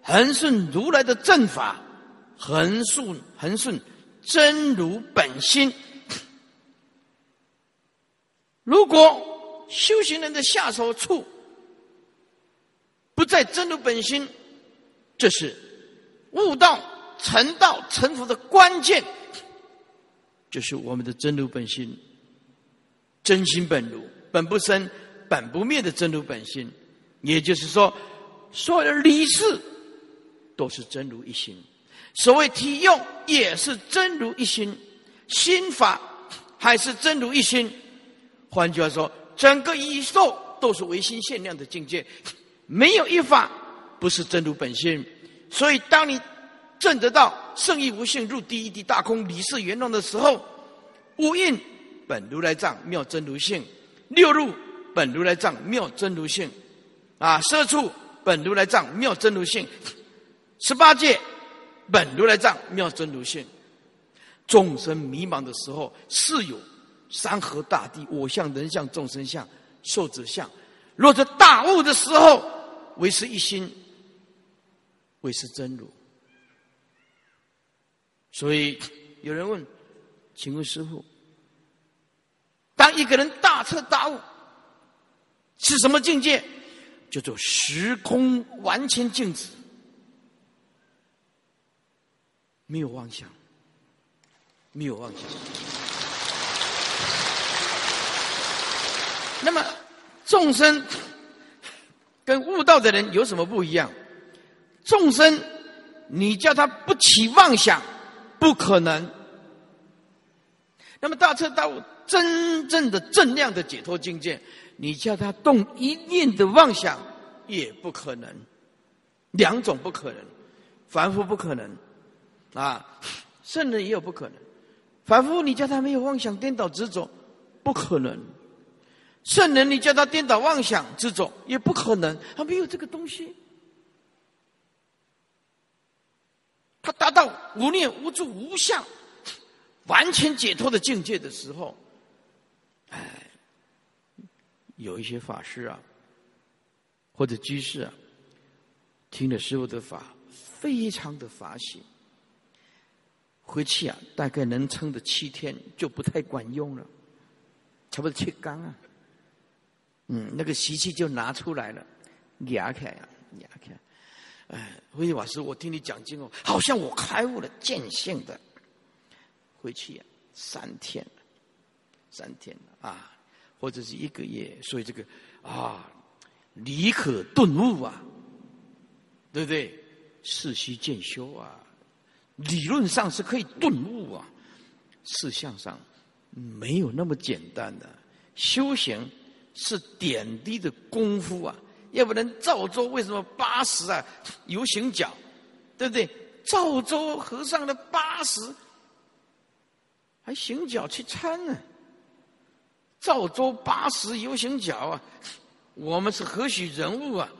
恒顺如来的正法，恒顺恒顺真如本心。如果修行人的下手处不在真如本心，这是悟道。成道成佛的关键，就是我们的真如本心，真心本如，本不生，本不灭的真如本心。也就是说，所有的理事都是真如一心，所谓体用也是真如一心，心法还是真如一心。换句话说，整个宇宙都是唯心限量的境界，没有一法不是真如本心。所以，当你证得到圣意无性入第一地大空理事圆融的时候，五印本如来藏妙真如性，六入本如来藏妙真如性，啊，色处本如来藏妙真如性，十八界本如来藏妙真如性。众生迷茫的时候，是有山河大地我相人相众生相寿者相；若是大悟的时候，唯是一心，唯是真如。所以有人问：“请问师傅，当一个人大彻大悟是什么境界？叫做时空完全静止，没有妄想，没有妄想。那么众生跟悟道的人有什么不一样？众生，你叫他不起妄想。”不可能。那么大彻大悟、真正的正量的解脱境界，你叫他动一念的妄想，也不可能。两种不可能，凡夫不可能，啊，圣人也有不可能。凡夫你叫他没有妄想、颠倒执着，不可能；圣人你叫他颠倒妄想执着，也不可能。他没有这个东西。他达到无念、无住、无相、完全解脱的境界的时候，哎，有一些法师啊，或者居士啊，听了师傅的法，非常的法喜，回去啊，大概能撑的七天就不太管用了，差不多七缸啊，嗯，那个习气就拿出来了，牙开呀，牙开。哎，慧法师，我听你讲经哦，好像我开悟了见性的。回去啊，三天，三天啊，或者是一个月，所以这个啊，理可顿悟啊，对不对？事须渐修啊，理论上是可以顿悟啊，事项上没有那么简单的。修行是点滴的功夫啊，要不然赵州为什么八十啊游行脚，对不对？赵州和尚的八十还行脚去参呢，赵州八十游行脚啊，我们是何许人物啊？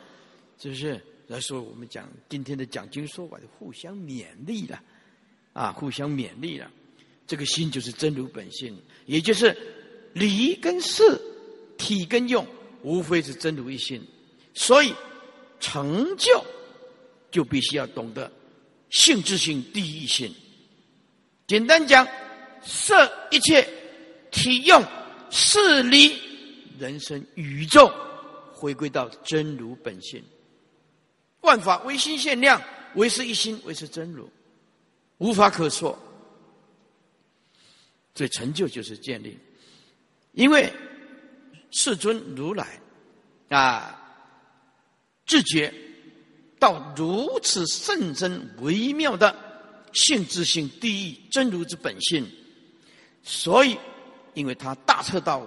是不是？来说，我们讲今天的讲经说法，就互相勉励了，啊，互相勉励了。这个心就是真如本性，也就是理跟事、体跟用，无非是真如一心。所以成就就必须要懂得性质性第一性。简单讲，色一切，体用事理，人生宇宙，回归到真如本性。万法唯心限量，唯是一心，唯是真如，无法可说。所以成就就是建立，因为世尊如来啊，自觉到如此甚深微妙的性质性第一真如之本性，所以因为他大彻大悟，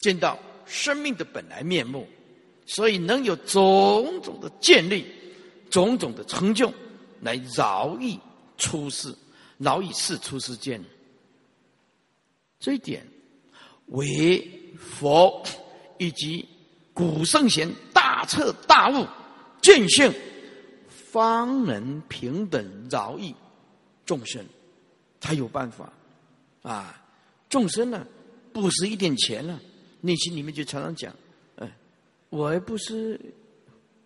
见到生命的本来面目。所以能有种种的建立，种种的成就，来饶益出世，饶益世出世间。这一点，为佛以及古圣贤大彻大悟见性，方能平等饶益众生，才有办法啊！众生呢，不是一点钱呢，内心里面就常常讲。我还不是，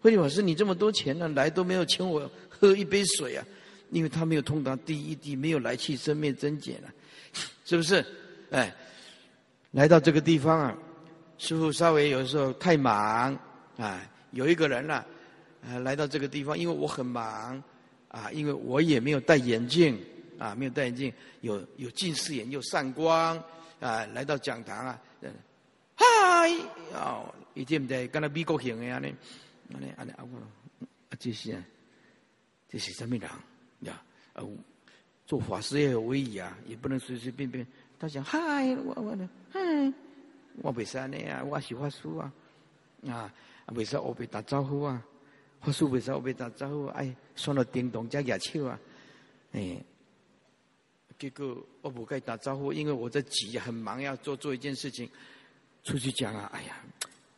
慧理法师，你这么多钱呢，来都没有请我喝一杯水啊？因为他没有通达第一地，没有来去生灭增减了，是不是？哎，来到这个地方啊，师傅稍微有时候太忙啊，有一个人呢，啊，来到这个地方，因为我很忙啊，因为我也没有戴眼镜啊，没有戴眼镜，有有近视眼又散光啊，来到讲堂啊，嗨哦。一天唔知，跟那美国型的安尼，安尼安尼啊，我啊，这是啊，这是什么人呀？啊，做法师也有威仪啊，也不能随随便便。他讲嗨，我我呢，嗨，我袂使安尼啊，我是法师啊，啊，为啥我被打招呼啊，法师为啥我被打招呼，哎，算了，叮咚加牙笑啊，哎，结果我不该打招呼，因为我在急，很忙，要做做一件事情，出去讲啊，哎呀。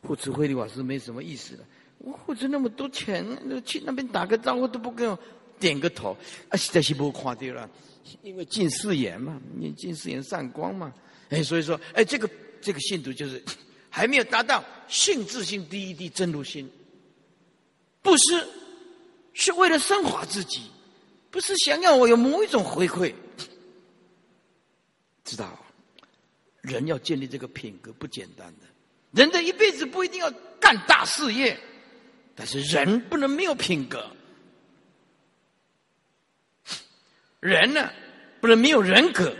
护持慧理法师没什么意思了。我护持那么多钱，去那边打个招呼都不给我点个头，啊，实在是不看掉了。因为近视眼嘛，你近视眼散光嘛，哎，所以说，哎，这个这个信徒就是还没有达到性质性第一的真如心。不是，是为了升华自己，不是想要我有某一种回馈。知道，人要建立这个品格不简单的。人的一辈子不一定要干大事业，但是人不能没有品格。人呢，不能没有人格。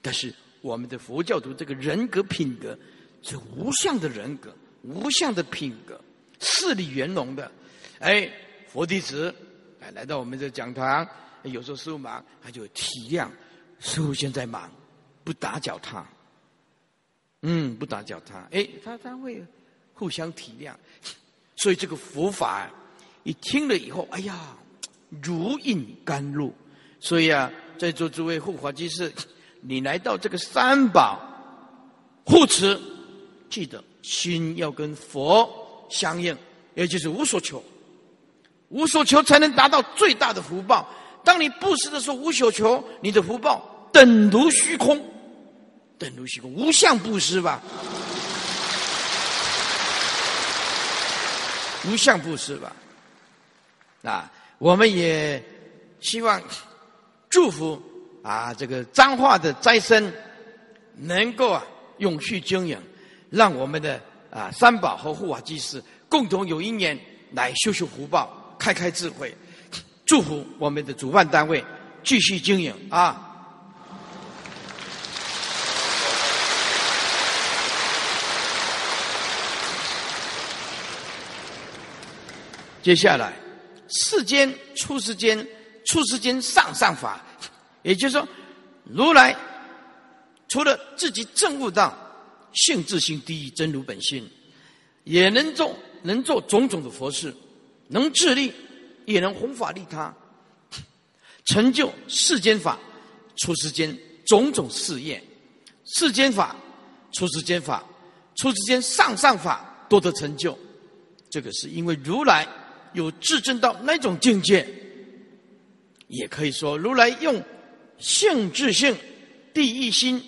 但是我们的佛教徒这个人格品格是无相的人格，无相的品格，势力圆融的。哎，佛弟子哎来到我们这讲堂，有时候师傅忙，他就体谅师傅现在忙，不打搅他。嗯，不打搅他，哎，他他会互相体谅，所以这个佛法，你听了以后，哎呀，如饮甘露。所以啊，在座诸位护法居士，你来到这个三宝护持，记得心要跟佛相应，也就是无所求，无所求才能达到最大的福报。当你布施的时候无所求，你的福报等如虚空。等如虚空，无相布施吧，无相布施吧。啊，我们也希望祝福啊，这个彰化的斋生能够啊永续经营，让我们的啊三宝和护法居士共同有一年来修修福报，开开智慧，祝福我们的主办单位继续经营啊。接下来，世间出世间，出世间上上法，也就是说，如来除了自己证悟到性自性第一真如本性，也能做能做种种的佛事，能自利，也能弘法利他，成就世间法、出世间种种事业，世间法、出世间法、出世间上上法多得成就，这个是因为如来。有至证到那种境界，也可以说如来用性智性第一心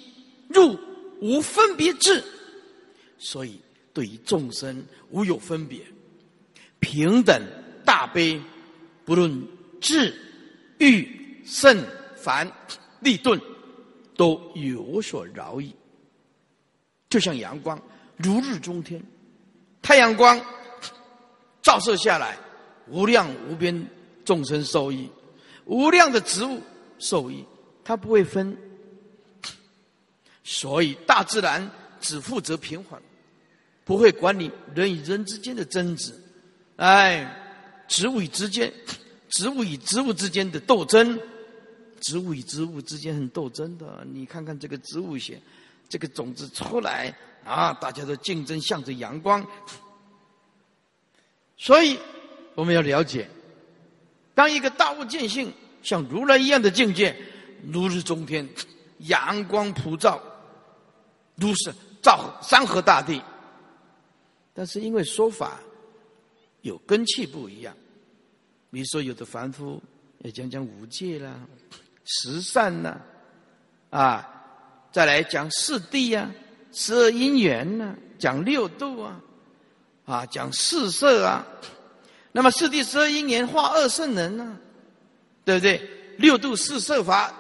入无分别智，所以对于众生无有分别，平等大悲，不论智欲胜凡利钝，都有所饶益。就像阳光如日中天，太阳光照射下来。无量无边众生受益，无量的植物受益，它不会分，所以大自然只负责平缓，不会管理人与人之间的争执，哎，植物与之间，植物与植物之间的斗争，植物与植物之间很斗争的，你看看这个植物学，这个种子出来啊，大家都竞争向着阳光，所以。我们要了解，当一个大悟见性，像如来一样的境界，如日中天，阳光普照，如是照山河大地。但是因为说法有根气不一样，比如说有的凡夫要讲讲五戒啦、十善呐，啊，再来讲四谛呀、十二因缘呐，讲六度啊，啊，讲四色啊。那么四谛十二因缘化二圣人呢，对不对？六度四摄法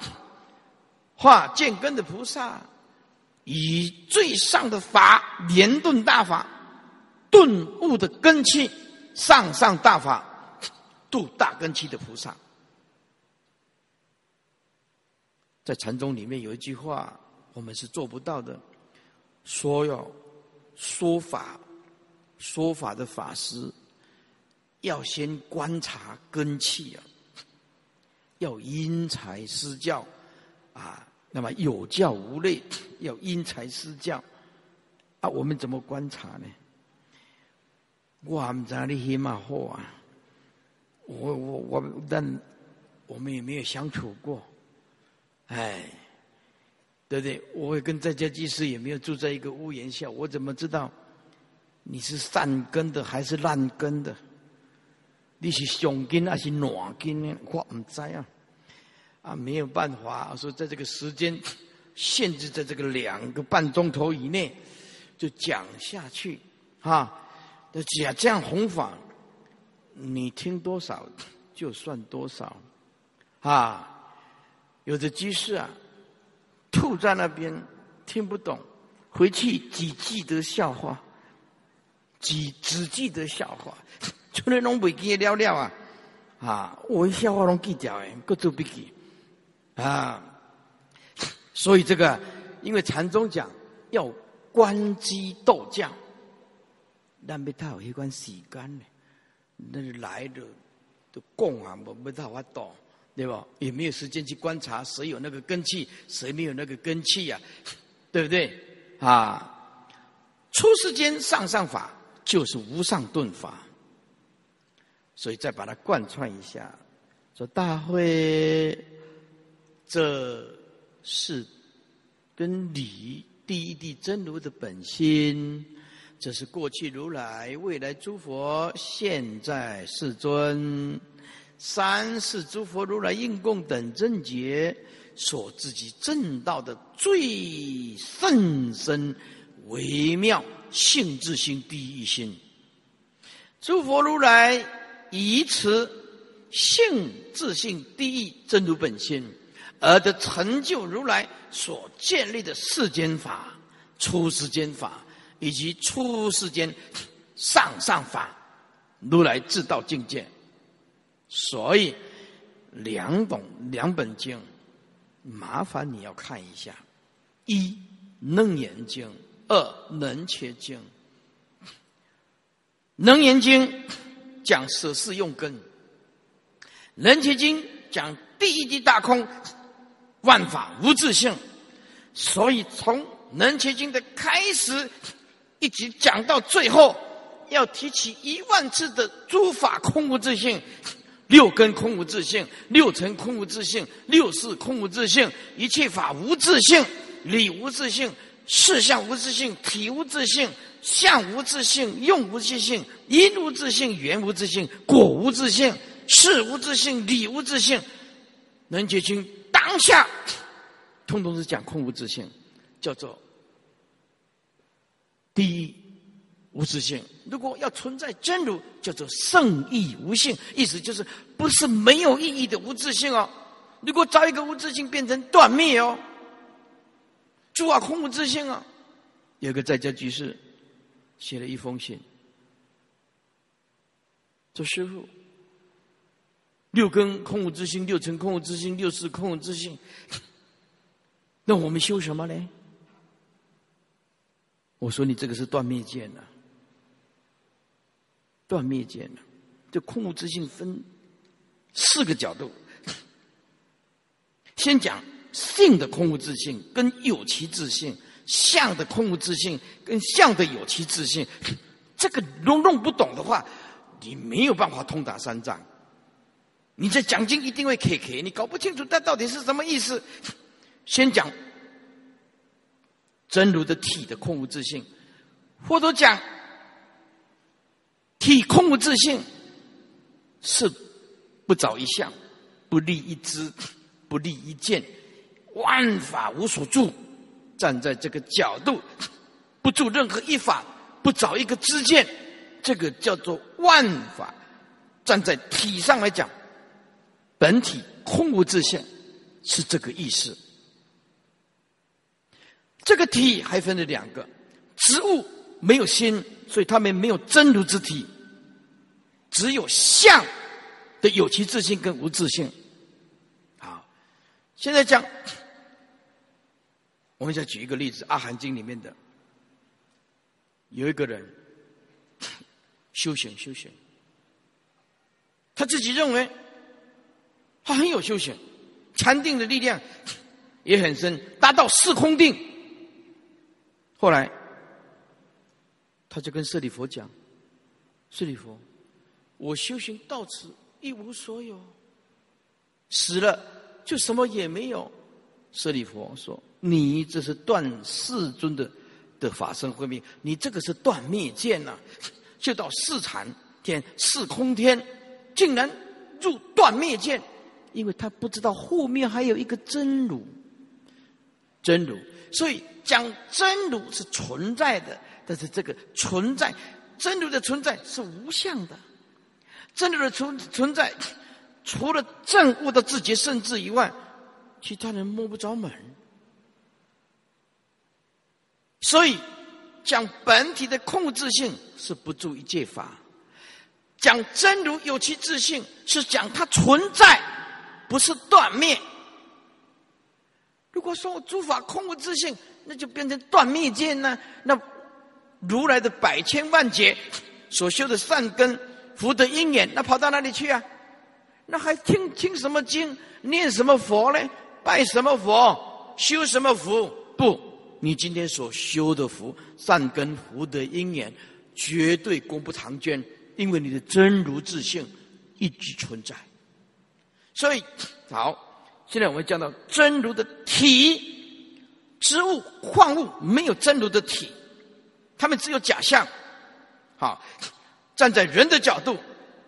化见根的菩萨，以最上的法连顿大法顿悟的根器上上大法度大根器的菩萨。在禅宗里面有一句话，我们是做不到的，说要说法说法的法师。要先观察根气啊，要因材施教啊。那么有教无类，要因材施教啊。我们怎么观察呢？我们在里黑马货啊，我我我，但我们也没有相处过，哎，对不对？我跟在家居士也没有住在一个屋檐下，我怎么知道你是善根的还是烂根的？你是上根还是软根呢？我唔知啊，啊没有办法，说在这个时间限制在这个两个半钟头以内就讲下去啊。那讲这样弘法，你听多少就算多少啊。有的居士啊，吐在那边听不懂，回去只记得笑话，只只记得笑话。出来拢袂记了了啊！啊，我笑话拢记掉诶，各做笔记啊。所以这个，因为禅宗讲要观机斗教，咱要他有迄款时间呢，那是来的都供啊，无没他法度，对不？也没有时间去观察谁有那个根气，谁没有那个根气呀，对不对？啊，出世间上上法就是无上顿法。所以再把它贯穿一下，说大会，这是跟你第一地真如的本心，这是过去如来、未来诸佛、现在世尊、三世诸佛如来应供等正觉所自己正道的最甚深微妙性质性第一心，诸佛如来。以此性自性第一真如本心，而得成就如来所建立的世间法、出世间法以及出世间上上法，如来自道境界。所以两本两本经，麻烦你要看一下：一《楞严经》，二《能切经》。《楞严经》讲舍事用根，《能切经》讲第一地大空，万法无自性。所以从《能切经》的开始，一直讲到最后，要提起一万次的诸法空无自性。六根空无自性，六尘空无自性，六事空无自性，一切法无自性，理无自性，事相无自性，体无自性，相无自性，用无自性，因无自性，缘无自性，果无自性，事无自性，理无自性，能结清当下，通通是讲空无自性，叫做第一。无自性，如果要存在真如，叫做圣意无性，意思就是不是没有意义的无自性哦。如果找一个无自性，变成断灭哦。诸法空无自性啊。有个在家居士写了一封信，说师傅，六根空无自性，六尘空无自性，六识空无自性，那我们修什么呢？我说你这个是断灭见呐。断灭见了，这空无自性分四个角度。先讲性的空无自性跟有其自性，相的空无自性跟相的有其自性。这个弄弄不懂的话，你没有办法通达三藏。你在讲经一定会 K K，你搞不清楚它到底是什么意思。先讲真如的体的空无自性，或者讲。体空无自性，是不着一相，不立一知，不立一见，万法无所住。站在这个角度，不住任何一法，不找一个知见，这个叫做万法。站在体上来讲，本体空无自性，是这个意思。这个体还分了两个，植物没有心。所以他们没有真如之体，只有相的有其自性跟无自性。好，现在讲，我们再举一个例子，《阿含经》里面的有一个人修行修行，他自己认为他很有修行，禅定的力量也很深，达到四空定。后来。他就跟舍利佛讲：“舍利佛，我修行到此一无所有，死了就什么也没有。”舍利佛说：“你这是断世尊的的法身慧命，你这个是断灭见呐！就到四禅天、四空天，竟然入断灭见，因为他不知道后面还有一个真如，真如，所以讲真如是存在的。”但是这个存在，真如的存在是无相的，真如的存存在，除了正悟的自己甚至以外，其他人摸不着门。所以讲本体的控制性是不注一戒法，讲真如有其自性是讲它存在，不是断灭。如果说我诸法空无自性，那就变成断灭见呢？那。如来的百千万劫所修的善根福德因缘，那跑到哪里去啊？那还听听什么经，念什么佛呢？拜什么佛？修什么福？不，你今天所修的福善根福德因缘，绝对功不长捐，因为你的真如自性一直存在。所以，好，现在我们讲到真如的体，植物、矿物没有真如的体。他们只有假象，好，站在人的角度，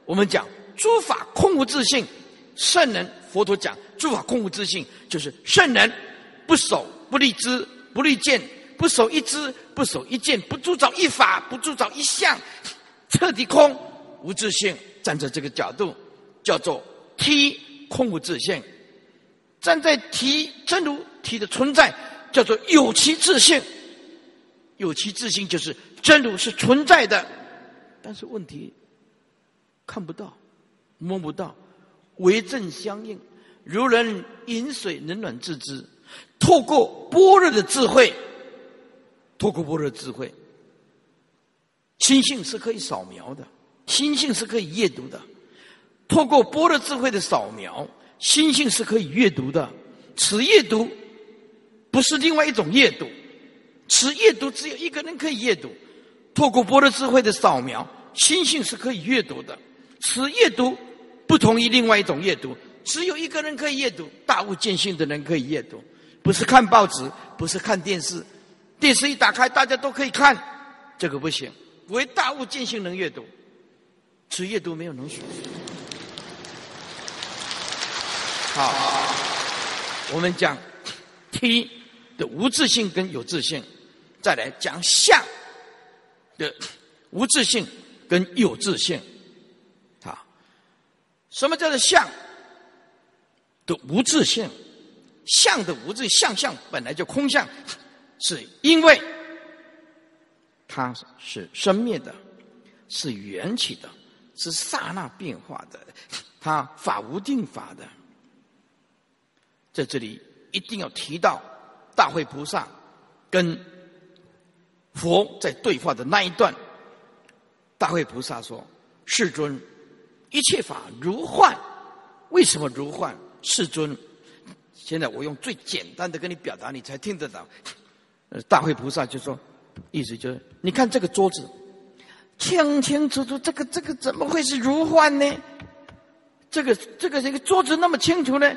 我们讲诸法空无自性，圣人佛陀讲诸法空无自性，就是圣人不守不立知不立见，不守一知不守一见，不铸造一法不铸造一相，彻底空无自性。站在这个角度，叫做体空无自性；站在体真如体的存在，叫做有其自性。有其自性，就是真如是存在的，但是问题看不到、摸不到，为正相应。如人饮水，冷暖自知。透过般若的智慧，透过般若智慧，心性是可以扫描的，心性是可以阅读的。透过般若智慧的扫描，心性是可以阅读的。此阅读不是另外一种阅读，此阅读只有一个人可以阅读。透过波罗智慧的扫描，心性是可以阅读的。此阅读不同于另外一种阅读。只有一个人可以阅读，大悟见性的人可以阅读，不是看报纸，不是看电视，电视一打开大家都可以看，这个不行。唯大悟见性能阅读，此阅读没有能学。好，我们讲 T 的无自性跟有自性，再来讲相的无自性跟有自性。好，什么叫做相？的无自性，相的无自相相本来就空相，是因为它是生灭的，是缘起的，是刹那变化的，它法无定法的。在这里一定要提到大会菩萨跟佛在对话的那一段。大会菩萨说：“世尊，一切法如幻，为什么如幻？”世尊，现在我用最简单的跟你表达，你才听得到。大会菩萨就说，意思就是，你看这个桌子，清清楚楚，这个这个怎么会是如幻呢？这个这个这个桌子那么清楚呢？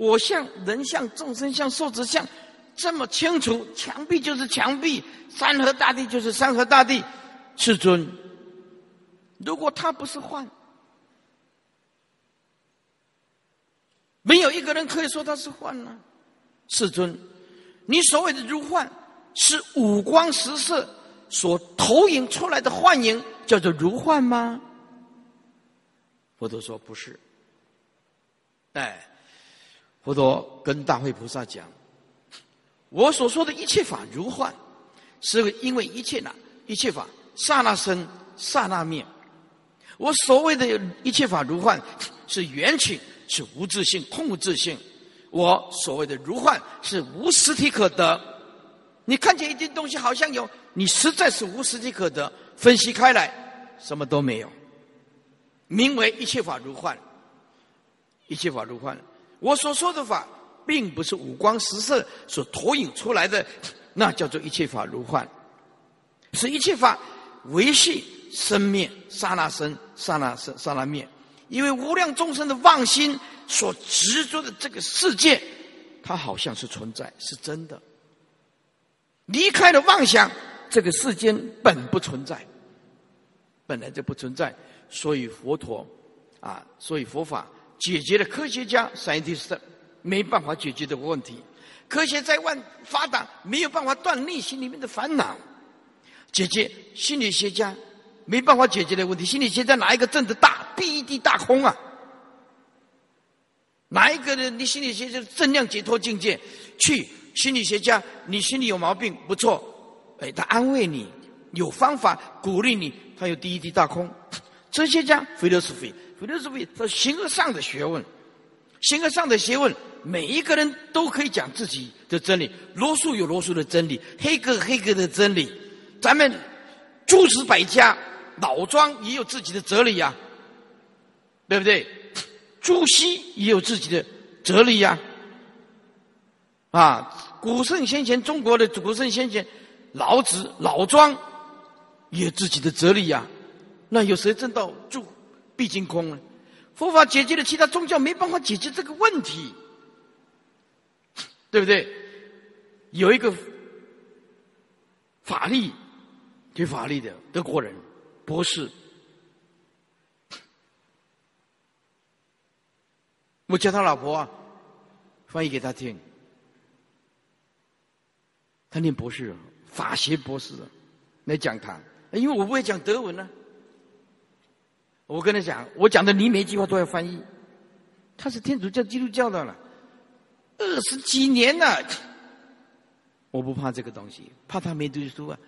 我像人像众生像寿子像这么清楚，墙壁就是墙壁，山河大地就是山河大地。世尊，如果他不是幻。没有一个人可以说他是幻呢，世尊，你所谓的如幻，是五光十色所投影出来的幻影，叫做如幻吗？佛陀说不是。哎，佛陀跟大会菩萨讲，我所说的一切法如幻，是因为一切呢，一切法刹那生，刹那灭。我所谓的一切法如幻，是缘起。是无自性、空无自性。我所谓的如幻，是无实体可得。你看见一件东西好像有，你实在是无实体可得。分析开来，什么都没有。名为一切法如幻，一切法如幻。我所说的法，并不是五光十色所投影出来的，那叫做一切法如幻。是一切法维系生灭，刹那生，刹那生，刹那灭。因为无量众生的妄心所执着的这个世界，它好像是存在，是真的。离开了妄想，这个世间本不存在，本来就不存在。所以佛陀啊，所以佛法解决了科学家 scientist 没办法解决这个问题。科学再万发达，没有办法断内心里面的烦恼。解决心理学家。没办法解决的问题，心理学家哪一个证的大？必地大空啊！哪一个人？你心理学家正量解脱境界，去心理学家，你心里有毛病，不错，哎，他安慰你，有方法鼓励你，他有第一地大空。哲学家非都是非，非都是非是形而上的学问，形而上的学问，每一个人都可以讲自己的真理。罗素有罗素的真理，黑格黑格的真理，咱们诸子百家。老庄也有自己的哲理呀，对不对？朱熹也有自己的哲理呀。啊，古圣先贤，中国的古圣先贤，老子、老庄也有自己的哲理呀。那有谁证到住毕竟空呢？佛法解决了其他宗教没办法解决这个问题，对不对？有一个法力，学法力的德国人。博士，我叫他老婆啊，翻译给他听。他念博士，法学博士，来讲堂。因为我不会讲德文呢，我跟他讲，我讲的你每一句话都要翻译。他是天主教、基督教的了，二十几年了。我不怕这个东西，怕他没读书啊，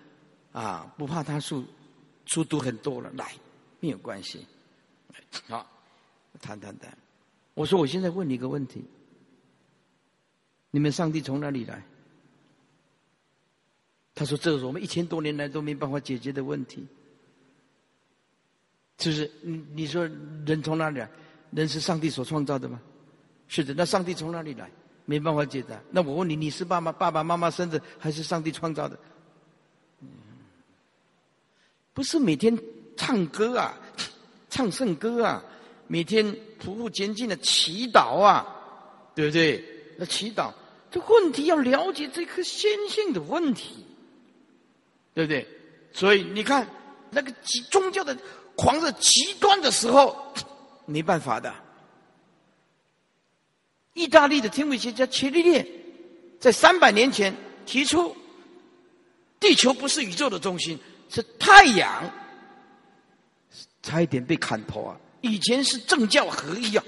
啊，不怕他书。书读很多了，来，没有关系。好，谈谈谈。我说我现在问你一个问题：你们上帝从哪里来？他说：“这是我们一千多年来都没办法解决的问题。”就是你你说人从哪里来？人是上帝所创造的吗？是的。那上帝从哪里来？没办法解答。那我问你：你是爸爸爸爸妈妈生的，还是上帝创造的？不是每天唱歌啊，唱圣歌啊，每天匍匐前进的祈祷啊，对不对？那祈祷，这问题要了解这颗先性的问题，对不对？所以你看，那个宗教的狂热极端的时候，没办法的。意大利的天文学家伽利略在三百年前提出，地球不是宇宙的中心。是太阳，差一点被砍头啊！以前是政教合一啊，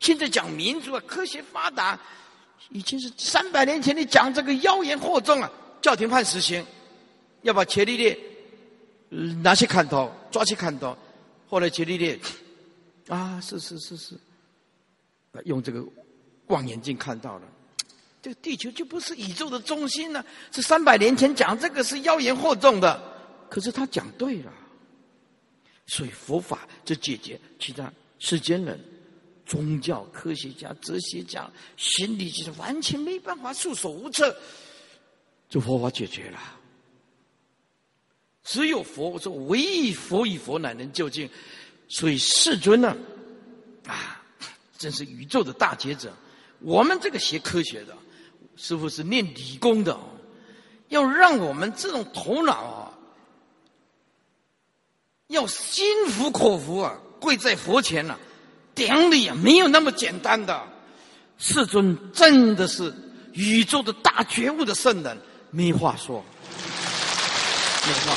现在讲民主啊，科学发达，已经是三百年前你讲这个妖言惑众啊，教廷判死刑，要把伽利略拿去砍头，抓去砍头。后来伽利略啊，是是是是，用这个望远镜看到了，这个地球就不是宇宙的中心呢。是三百年前讲这个是妖言惑众的。可是他讲对了，所以佛法就解决其他世间人、宗教、科学家、哲学家、心理学家完全没办法束手无策，就佛法解决了。只有佛我说，唯一佛与佛乃能究竟。所以世尊呢，啊，真是宇宙的大觉者。我们这个学科学的，师傅是念理工的，要让我们这种头脑啊。要心服口服啊，跪在佛前了，顶礼啊，没有那么简单的。世尊真的是宇宙的大觉悟的圣人，没话说，没话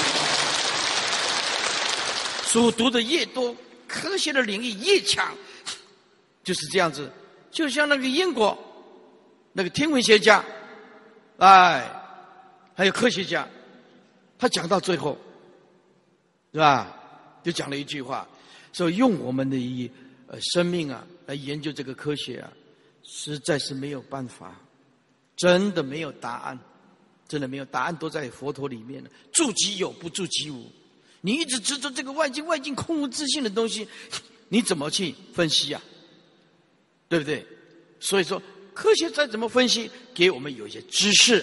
书。读的越多，科学的领域越强，就是这样子。就像那个英国那个天文学家，哎，还有科学家，他讲到最后，是吧？就讲了一句话，说用我们的一呃生命啊来研究这个科学啊，实在是没有办法，真的没有答案，真的没有答案都在佛陀里面了。住即有，不住即无。你一直执着这个外境，外境空无自性的东西，你怎么去分析啊？对不对？所以说，科学再怎么分析，给我们有一些知识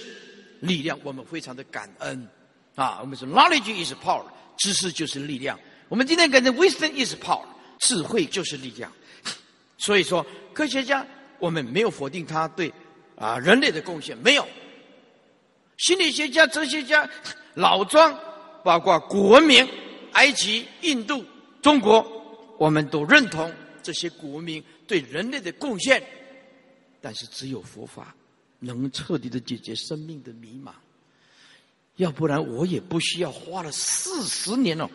力量，我们非常的感恩啊。我们说，knowledge is power，知识就是力量。我们今天感觉 wisdom is power，智慧就是力量。所以说，科学家我们没有否定他对啊人类的贡献，没有。心理学家、哲学家、老庄，包括古文明，埃及、印度、中国，我们都认同这些古文明对人类的贡献。但是，只有佛法能彻底的解决生命的迷茫，要不然我也不需要花了四十年了。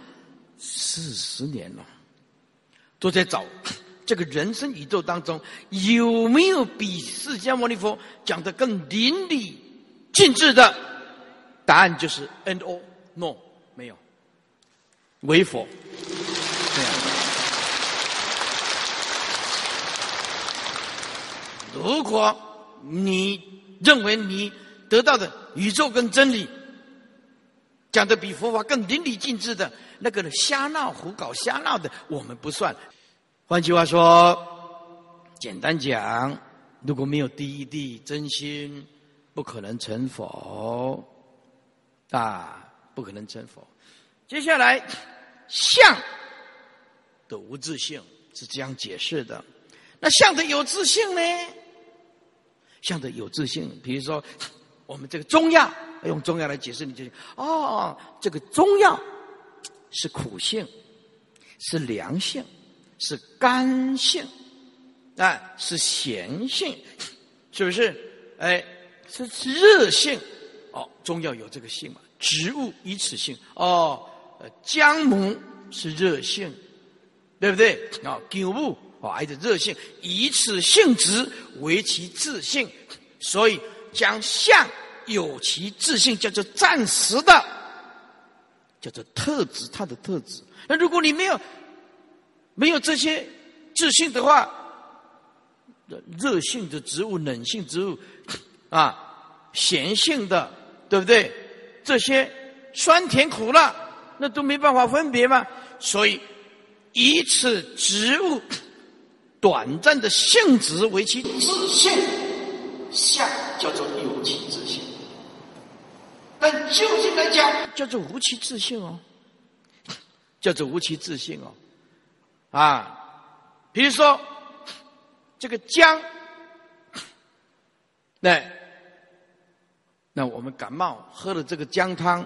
四十年了，都在找这个人生宇宙当中有没有比释迦牟尼佛讲的更淋漓尽致的？答案就是 and all no 没有，为佛。如果你认为你得到的宇宙跟真理讲的比佛法更淋漓尽致的，那个瞎闹胡搞瞎闹的，我们不算。换句话说，简单讲，如果没有第一地真心，不可能成佛啊，不可能成佛。接下来，相的无自性是这样解释的。那相的有自性呢？相的有自性，比如说我们这个中药，用中药来解释，你就哦，这个中药。是苦性，是凉性，是甘性，啊，是咸性，是不是？哎，是热性，哦，中药有这个性嘛？植物以此性，哦，呃姜母是热性，对不对？啊，姜母哦，挨着热性，以此性质为其自性，所以将相有其自性，叫做暂时的。叫做特质，它的特质。那如果你没有没有这些自信的话，热性的植物、冷性植物，啊，咸性的，对不对？这些酸甜苦辣，那都没办法分别嘛。所以以此植物短暂的性质为其自性，相叫做有其自性。但究竟来讲，叫做无其自性哦，叫做无其自性哦，啊，比如说。这个姜，那那我们感冒喝了这个姜汤，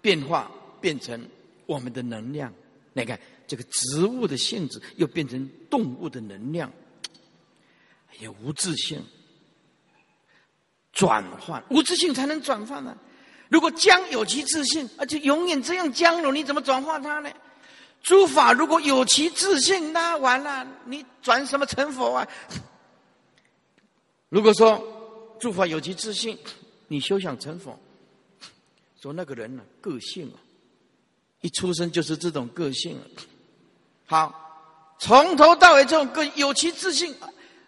变化变成我们的能量。你看这个植物的性质又变成动物的能量，也无自信转换，无自信才能转换呢。如果姜有其自信，而且永远这样姜了，你怎么转化它呢？诸法如果有其自信，那完了，你转什么成佛啊？如果说诸法有其自信，你休想成佛。说那个人呢，个性啊，一出生就是这种个性啊。好，从头到尾这种个有其自性，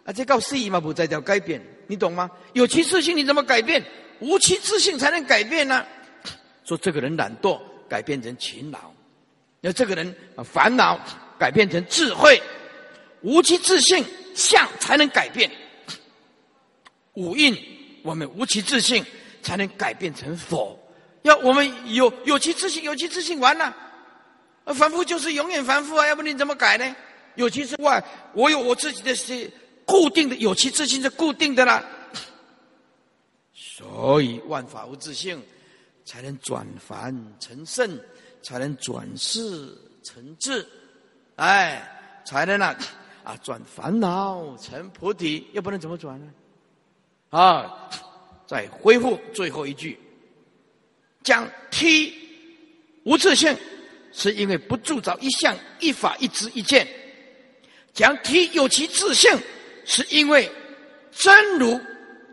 啊，这告示意嘛，不在叫改变，你懂吗？有其自性，你怎么改变？无其自性才能改变呢。说这个人懒惰，改变成勤劳。那这个人，烦恼改变成智慧，无其自信相才能改变。五蕴，我们无其自信才能改变成佛。要我们有有其自信，有其自信完了，凡夫就是永远凡夫啊！要不你怎么改呢？有其之外，我有我自己的是固定的，有其自信是固定的啦。所以万法无自性，才能转凡成圣。才能转世成智，哎，才能呢啊转烦恼成菩提，要不然怎么转呢？啊，再恢复最后一句，将体无自性，是因为不铸造一相一法一知一见；讲体有其自性，是因为真如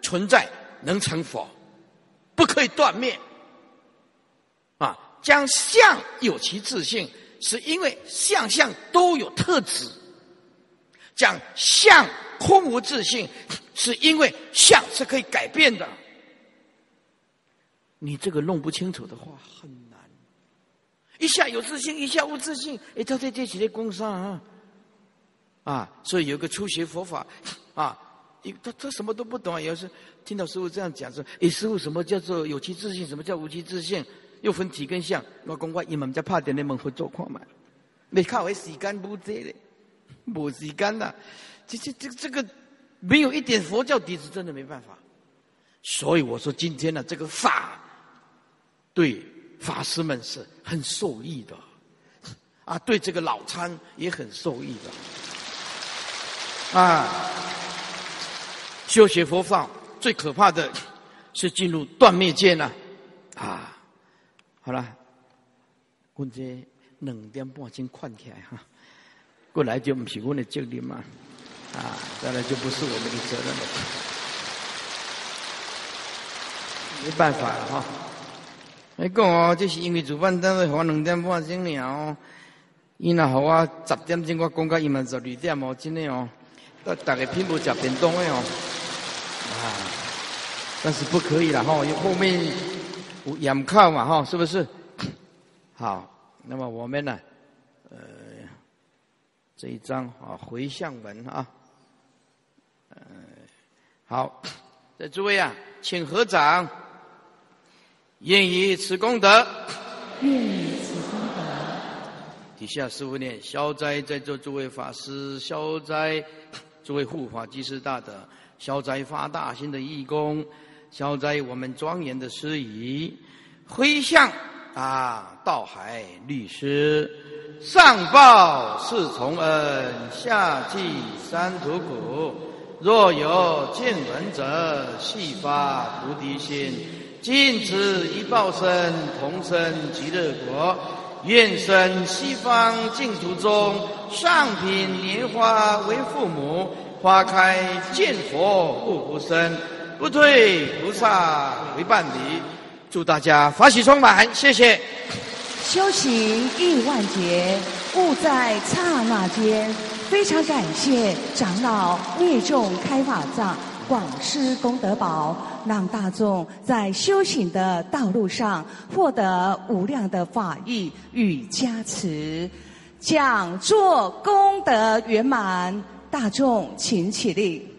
存在能成佛，不可以断灭。啊将相有其自性，是因为相相都有特质；讲相空无自性，是因为相是可以改变的。你这个弄不清楚的话很难。一下有自信，一下无自信，哎，他在这几天工伤啊，啊，所以有个初学佛法啊，他他什么都不懂，有时听到师傅这样讲说，哎，师傅什么叫做有其自信？什么叫无其自信？又分体跟相，我讲我伊们在拍电，你们会做矿嘛？没靠为时间不这的，没时间了。这这这这个没有一点佛教底子，真的没办法。所以我说今天呢，这个法对法师们是很受益的，啊，对这个老参也很受益的。啊，修学佛法最可怕的是进入断灭界呢，啊。好了，我这两点半先困起来哈，过来就不是我的责任嘛，啊，再来就不是我们的责任了，没办法了哈。你讲哦，就是因为主办单位我两点半钟了哦，伊那好我十点钟我讲到伊们十二点哦，真的哦，大大家拼不吃便当的哦，啊，但是不可以了哈，因为后面有。眼靠嘛哈，是不是？好，那么我们呢？呃，这一章啊，回向文啊，呃，好，在诸位啊，请合掌，愿以此功德，愿以此功德，底下师父念消灾，在座诸位法师消灾，诸位护法居士大德消灾发大心的义工。消灾我们庄严的司仪，挥向啊，道海律师，上报四重恩，下济三途苦。若有见闻者，悉发菩提心，尽此一报身，同生极乐国。愿生西方净土中，上品莲花为父母，花开见佛不无生。不退菩萨为伴侣，祝大家法喜充满，谢谢。修行亿万劫，悟在刹那间。非常感谢长老灭众开法藏。广施功德宝，让大众在修行的道路上获得无量的法益与加持。讲座功德圆满，大众请起立。